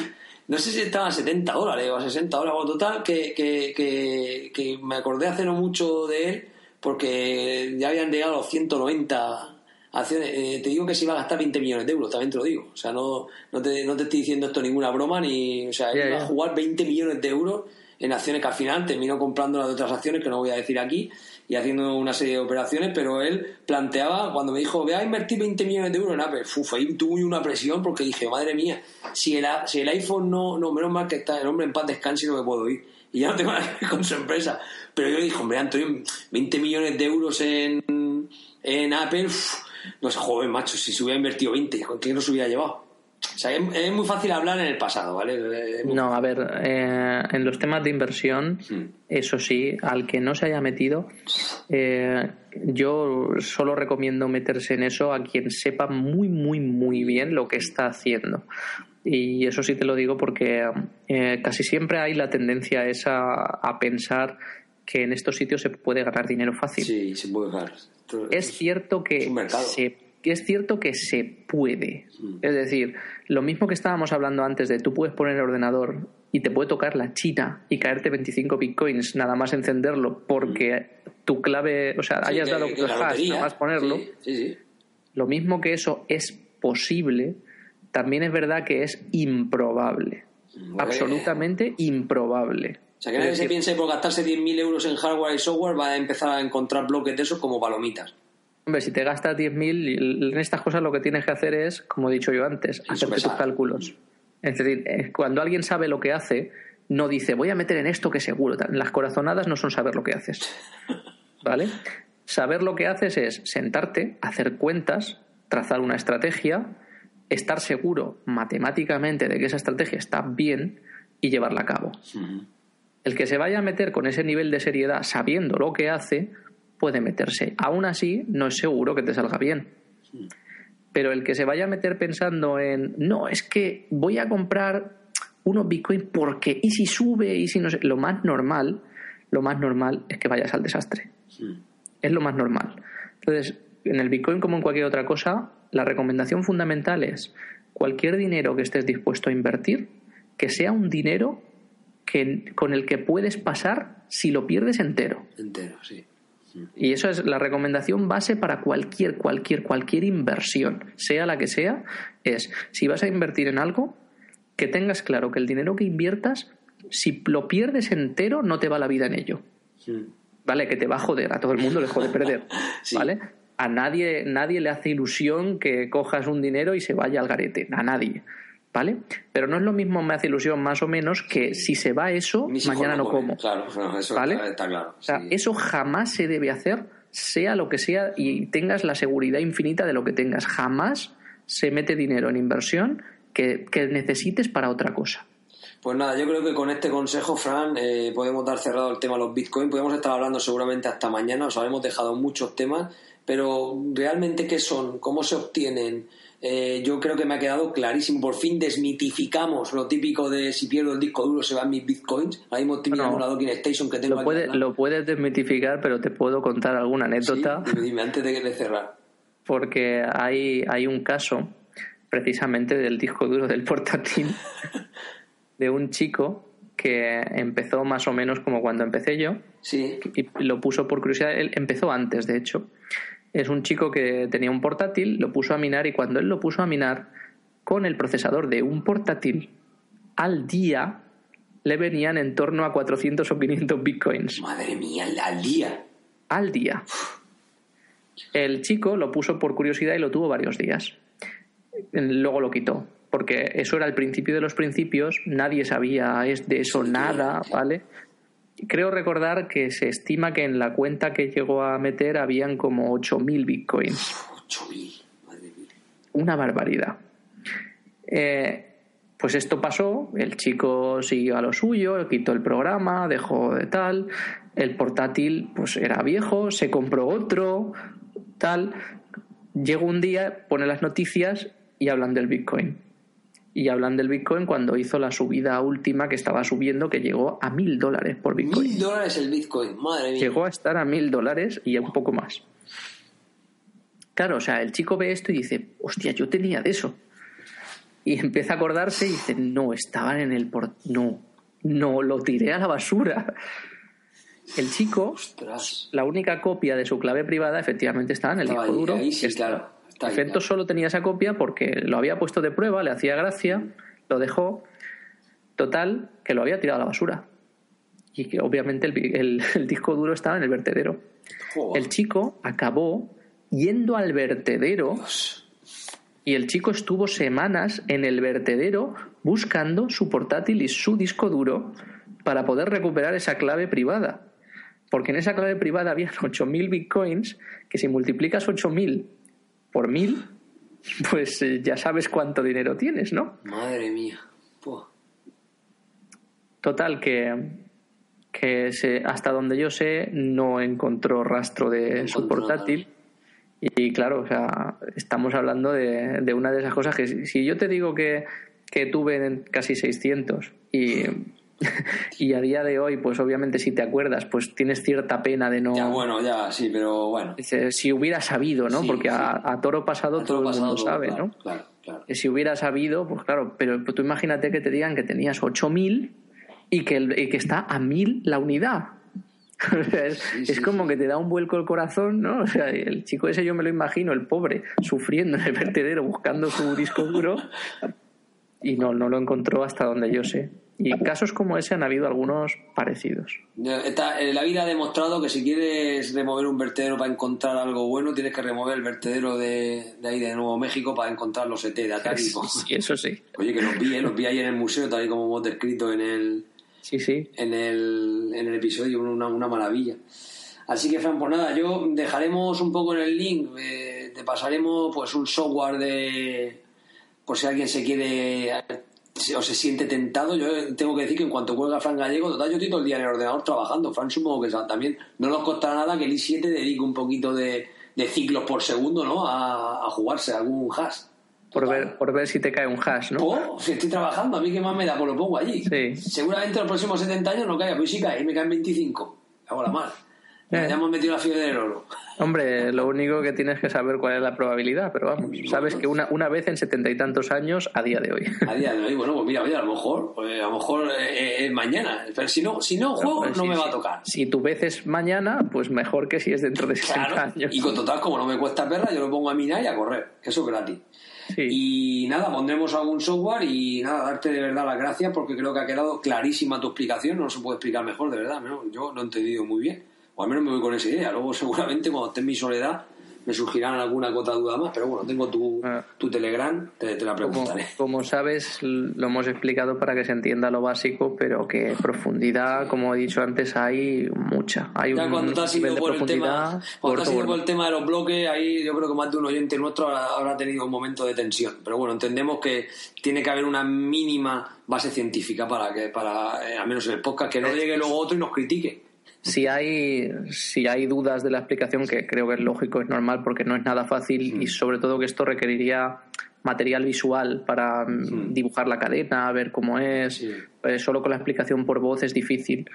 No sé si estaban a 70 dólares o a 60 dólares, o total, que, que, que, que me acordé hace no mucho de él, porque ya habían llegado a los 190 acciones. Eh, te digo que se iba a gastar 20 millones de euros, también te lo digo. O sea, no, no, te, no te estoy diciendo esto ninguna broma, ni. O sea, Ya, iba a jugar 20 millones de euros en acciones que al final terminó comprando las de otras acciones que no voy a decir aquí y haciendo una serie de operaciones, pero él planteaba, cuando me dijo, voy a invertir 20 millones de euros en Apple, uf, ahí tuve una presión porque dije, madre mía, si el, si el iPhone no, no, menos mal que está el hombre en paz descanse y no me puedo ir. Y ya no tengo nada que ver con su empresa. Pero yo le dije, hombre, Antonio, 20 millones de euros en, en Apple, uf, no sé, joven, macho, si se hubiera invertido 20, ¿con qué no se hubiera llevado? O sea, es, es muy fácil hablar en el pasado, ¿vale? Muy- No, a ver, eh, en los temas de inversión, eso sí, al que no se haya metido, eh, yo solo recomiendo meterse en eso a quien sepa muy, muy, muy bien lo que está haciendo. Y eso sí te lo digo porque eh, casi siempre hay la tendencia esa a pensar que en estos sitios se puede ganar dinero fácil. Sí, se puede ganar. Es cierto que Es se es cierto que se puede. Mm. Es decir, lo mismo que estábamos hablando antes de tú puedes poner el ordenador y te puede tocar la china y caerte 25 bitcoins nada más encenderlo porque tu clave, o sea, Sí, hayas que- dado que los hash nada más ponerlo. Sí, sí, sí. Lo mismo que eso es posible, también es verdad que es improbable. Bueno. Absolutamente improbable. O sea, que nadie Es se piense por gastarse 10.000 euros en hardware y software va a empezar a encontrar bloques de esos como palomitas. Hombre, si te gastas 10.000, en estas cosas lo que tienes que hacer es, como he dicho yo antes, hacerte tus cálculos. Es decir, eh, cuando alguien sabe lo que hace, no dice, voy a meter en esto que seguro. Las corazonadas no son saber lo que haces. ¿Vale? Saber lo que haces es sentarte, hacer cuentas, trazar una estrategia, estar seguro matemáticamente de que esa estrategia está bien y llevarla a cabo. El que se vaya a meter con ese nivel de seriedad sabiendo lo que hace, puede meterse. Aún así, no es seguro que te salga bien. Pero el que se vaya a meter pensando en, no, es que voy a comprar unos bitcoins porque, y si sube, y si no sé, lo más normal, lo más normal es que vayas al desastre. Es lo más normal. Entonces, en el Bitcoin como en cualquier otra cosa, la recomendación fundamental es cualquier dinero que estés dispuesto a invertir, que sea un dinero que, con el que puedes pasar si lo pierdes entero. Entero, sí. Y eso es la recomendación base para cualquier, cualquier, cualquier inversión, sea la que sea, es si vas a invertir en algo, que tengas claro que el dinero que inviertas, si lo pierdes entero, no te va la vida en ello. ¿Vale? Que te va a joder, a todo el mundo le jode perder. ¿Vale? A nadie, nadie le hace ilusión que cojas un dinero y se vaya al garete. A nadie. ¿Vale? Pero no es lo mismo, me hace ilusión más o menos que si se va eso, mañana no, como. Claro, eso está claro. O sea, eso jamás se debe hacer, sea lo que sea, y tengas la seguridad infinita de lo que tengas. Jamás se mete dinero en inversión que, necesites para otra cosa. Pues nada, yo creo que con este consejo, Fran, eh, podemos dar cerrado el tema de los Bitcoin. Podemos estar hablando seguramente hasta mañana, os habremos dejado muchos temas, pero realmente, ¿qué son? ¿Cómo se obtienen? Eh, yo creo que me ha quedado clarísimo. Por fin desmitificamos lo típico de si pierdo el disco duro se van mis bitcoins. Ahí hemos tenido una docking station que tengo lo, lo puedes desmitificar, pero te puedo contar alguna anécdota. dime, antes de cerrar. Porque hay, hay un caso, precisamente del disco duro del portátil, de un chico que empezó más o menos como cuando empecé yo. Sí. Y lo puso por curiosidad. Él empezó antes, de hecho es un chico que tenía un portátil, lo puso a minar y cuando él lo puso a minar con el procesador de un portátil al día le venían en torno a 400 o 500 bitcoins. Madre mía, al día. Al día. El chico lo puso por curiosidad y lo tuvo varios días. Luego lo quitó, porque eso era el principio de los principios, nadie sabía de eso nada, ¿vale? Creo recordar que se estima que en la cuenta que llegó a meter habían como 8.000 bitcoins. 8.000, madre mía. Una barbaridad. Eh, pues esto pasó, el chico siguió a lo suyo, quitó el programa, dejó de tal, el portátil pues era viejo, se compró otro, tal. Llegó un día, pone las noticias y hablan del Bitcoin y hablan del Bitcoin cuando hizo la subida última que estaba subiendo, que llegó a mil dólares por Bitcoin. Mil dólares el Bitcoin, madre mía. Llegó a estar a mil dólares y un poco más. Claro, o sea, el chico ve esto y dice, hostia, yo tenía de eso. Y empieza a acordarse y dice, no, estaban en el port... No, no, lo tiré a la basura. El chico, la única copia de su clave privada efectivamente estaba en el disco duro. sí, claro Efecto solo tenía esa copia porque lo había puesto de prueba, le hacía gracia, lo dejó. Total, que lo había tirado a la basura. Y que obviamente el, disco duro estaba en el vertedero. El chico acabó yendo al vertedero. Y el chico estuvo semanas en el vertedero buscando su portátil y su disco duro para poder recuperar esa clave privada. Porque en esa clave privada había 8.000 bitcoins que si multiplicas 8.000 por mil, pues eh, ya sabes cuánto dinero tienes, ¿no? Madre mía. Total, que, que se, hasta donde yo sé no encontró rastro de su portátil. Y, claro, o sea, estamos hablando de, de, una de esas cosas que si, yo te digo que, que tuve casi 600 y y a día de hoy, pues obviamente si te acuerdas, pues tienes cierta pena de no... Ya, bueno, ya, sí, pero bueno. Si hubiera sabido, ¿no? Porque a, toro pasado todo el mundo sabe, ¿no? Claro, claro. Si hubiera sabido, pues claro, pero tú imagínate que te digan que tenías 8.000 y que, y que está a 1.000 la unidad. es, como que te da un vuelco el corazón, ¿no? O sea, el chico ese yo me lo imagino, el pobre, sufriendo en el vertedero buscando su disco duro y no, no lo encontró hasta donde yo sé. Y casos como ese han habido algunos parecidos. Eh, la vida ha demostrado que si quieres remover un vertedero para encontrar algo bueno, tienes que remover el vertedero de, ahí de Nuevo México para encontrar los ET de Atari. Sí, eso sí. Oye, que los vi, ¿eh? los vi ahí en el museo, tal y como hemos descrito en el, sí, sí. En el, en el episodio, una, una maravilla. Así que, Fran, pues nada, yo dejaremos un poco en el link, eh, te pasaremos pues un software de, por si alguien se quiere o se siente tentado, yo tengo que decir que en cuanto cuelga Fran Gallego, total, yo estoy todo el día en el ordenador trabajando. Fran supongo que también no nos costará nada que el i7 dedique un poquito de, ciclos por segundo ¿no? a, jugarse algún hash. por ver, por ver si te cae un hash, ¿no? Pues, si estoy trabajando, a mí que más me da, pues lo pongo allí. Sí. Seguramente los próximos 70 años no caiga, pues sí cae, y me caen 25. Hago la mal. Eh. Ya hemos metido la fiebre del oro. Hombre, lo único que tienes que saber cuál es la probabilidad, pero vamos, sabes que una, una vez en setenta y tantos años a día de hoy. A día de hoy, bueno, pues mira, oye, a lo mejor, pues a lo mejor eh, es mañana. Pero si no, si no juego, Pues no me va a tocar. Si tu vez es mañana, pues mejor que si es dentro de 60 Claro. años. Y con total, como no me cuesta perra, yo lo pongo a minar y a correr. que Eso es gratis. Sí. Y nada, pondremos algún software y nada, darte de verdad las gracias porque creo que ha quedado clarísima tu explicación. No se puede explicar mejor, de verdad. ¿no? Yo lo he entendido muy bien. O al menos me voy con esa idea. Luego, seguramente, cuando esté en mi soledad, me surgirán alguna cota duda más. Pero bueno, tengo tu, Ah. tu Telegram, te, te la preguntaré. como sabes, lo hemos explicado para que se entienda lo básico, pero que profundidad, como he dicho antes, hay mucha. Hay Ya un cuando te has ido por el tema, profundidad cuando te has gordo, ido por gordo. el tema de los bloques, ahí yo creo que más de un oyente nuestro habrá, habrá tenido un momento de tensión. Pero bueno, entendemos que tiene que haber una mínima base científica para que, para, eh, al menos en el podcast, que no llegue luego otro y nos critique. Si hay, si hay dudas de la explicación, que creo que es lógico, es normal, porque no es nada fácil y sobre todo que esto requeriría material visual para mm, dibujar la cadena, ver cómo es. Eh, solo con la explicación por voz es difícil.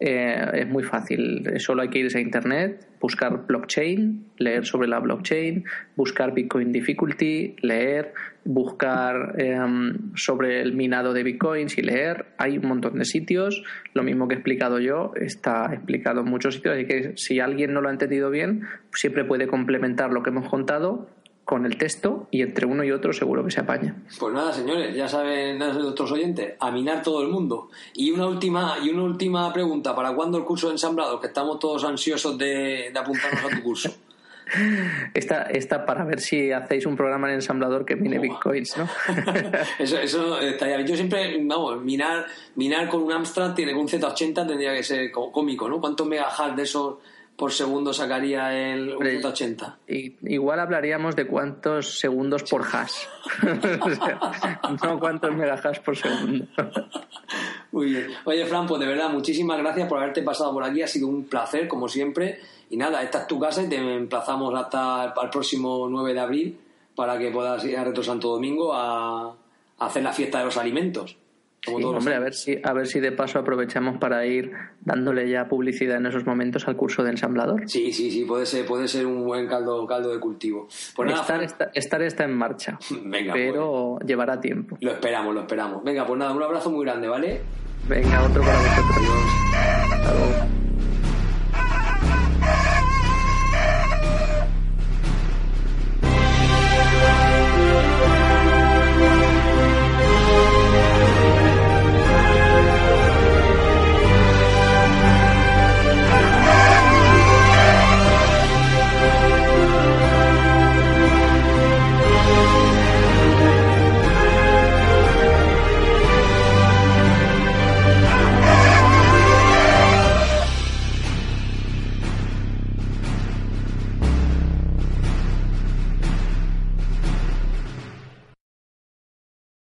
Eh, es muy fácil. Solo hay que irse a internet, buscar blockchain, leer sobre la blockchain, buscar Bitcoin difficulty, leer, buscar em, sobre el minado de bitcoins y leer. Hay un montón de sitios. Lo mismo que he explicado yo, está explicado en muchos sitios. Así que si alguien no lo ha entendido bien, siempre puede complementar lo que hemos contado con el texto y entre uno y otro seguro que se apaña. Pues nada, señores, ya saben nuestros oyentes, a minar todo el mundo. Y una última, y una última pregunta, ¿para cuándo el curso de ensamblado? Que estamos todos ansiosos de, de apuntarnos a tu curso. Esta, esta para ver si hacéis un programa en ensamblador que mine bitcoins, ¿no? eso, eso estaría bien. Yo siempre, vamos, minar, minar con un Amstrad tiene con un Z80 tendría que ser có- cómico, ¿no? ¿Cuántos megahertz de esos por segundo sacaría el un Hombre, Z80? Y- igual hablaríamos de cuántos segundos por hash. O sea, no cuántos megahash por segundo. Muy bien. Oye, Fran, pues de verdad, muchísimas gracias por haberte pasado por aquí. Ha sido un placer, como siempre. Y nada, esta es tu casa y te emplazamos hasta el próximo 9 de abril para que puedas ir a Retro Santo Domingo a, a hacer la fiesta de los alimentos. Sí, hombre, a ver, si, a ver si de paso aprovechamos para ir dándole ya publicidad en esos momentos al curso de ensamblador. Sí, sí, sí, puede ser, puede ser un buen caldo, caldo de cultivo. Pues nada, estar, está, estar está en marcha, Venga, pues. pero llevará tiempo. lo esperamos, lo esperamos. Venga, pues nada, un abrazo muy grande, ¿vale? Venga, otro para vosotros. Hasta luego.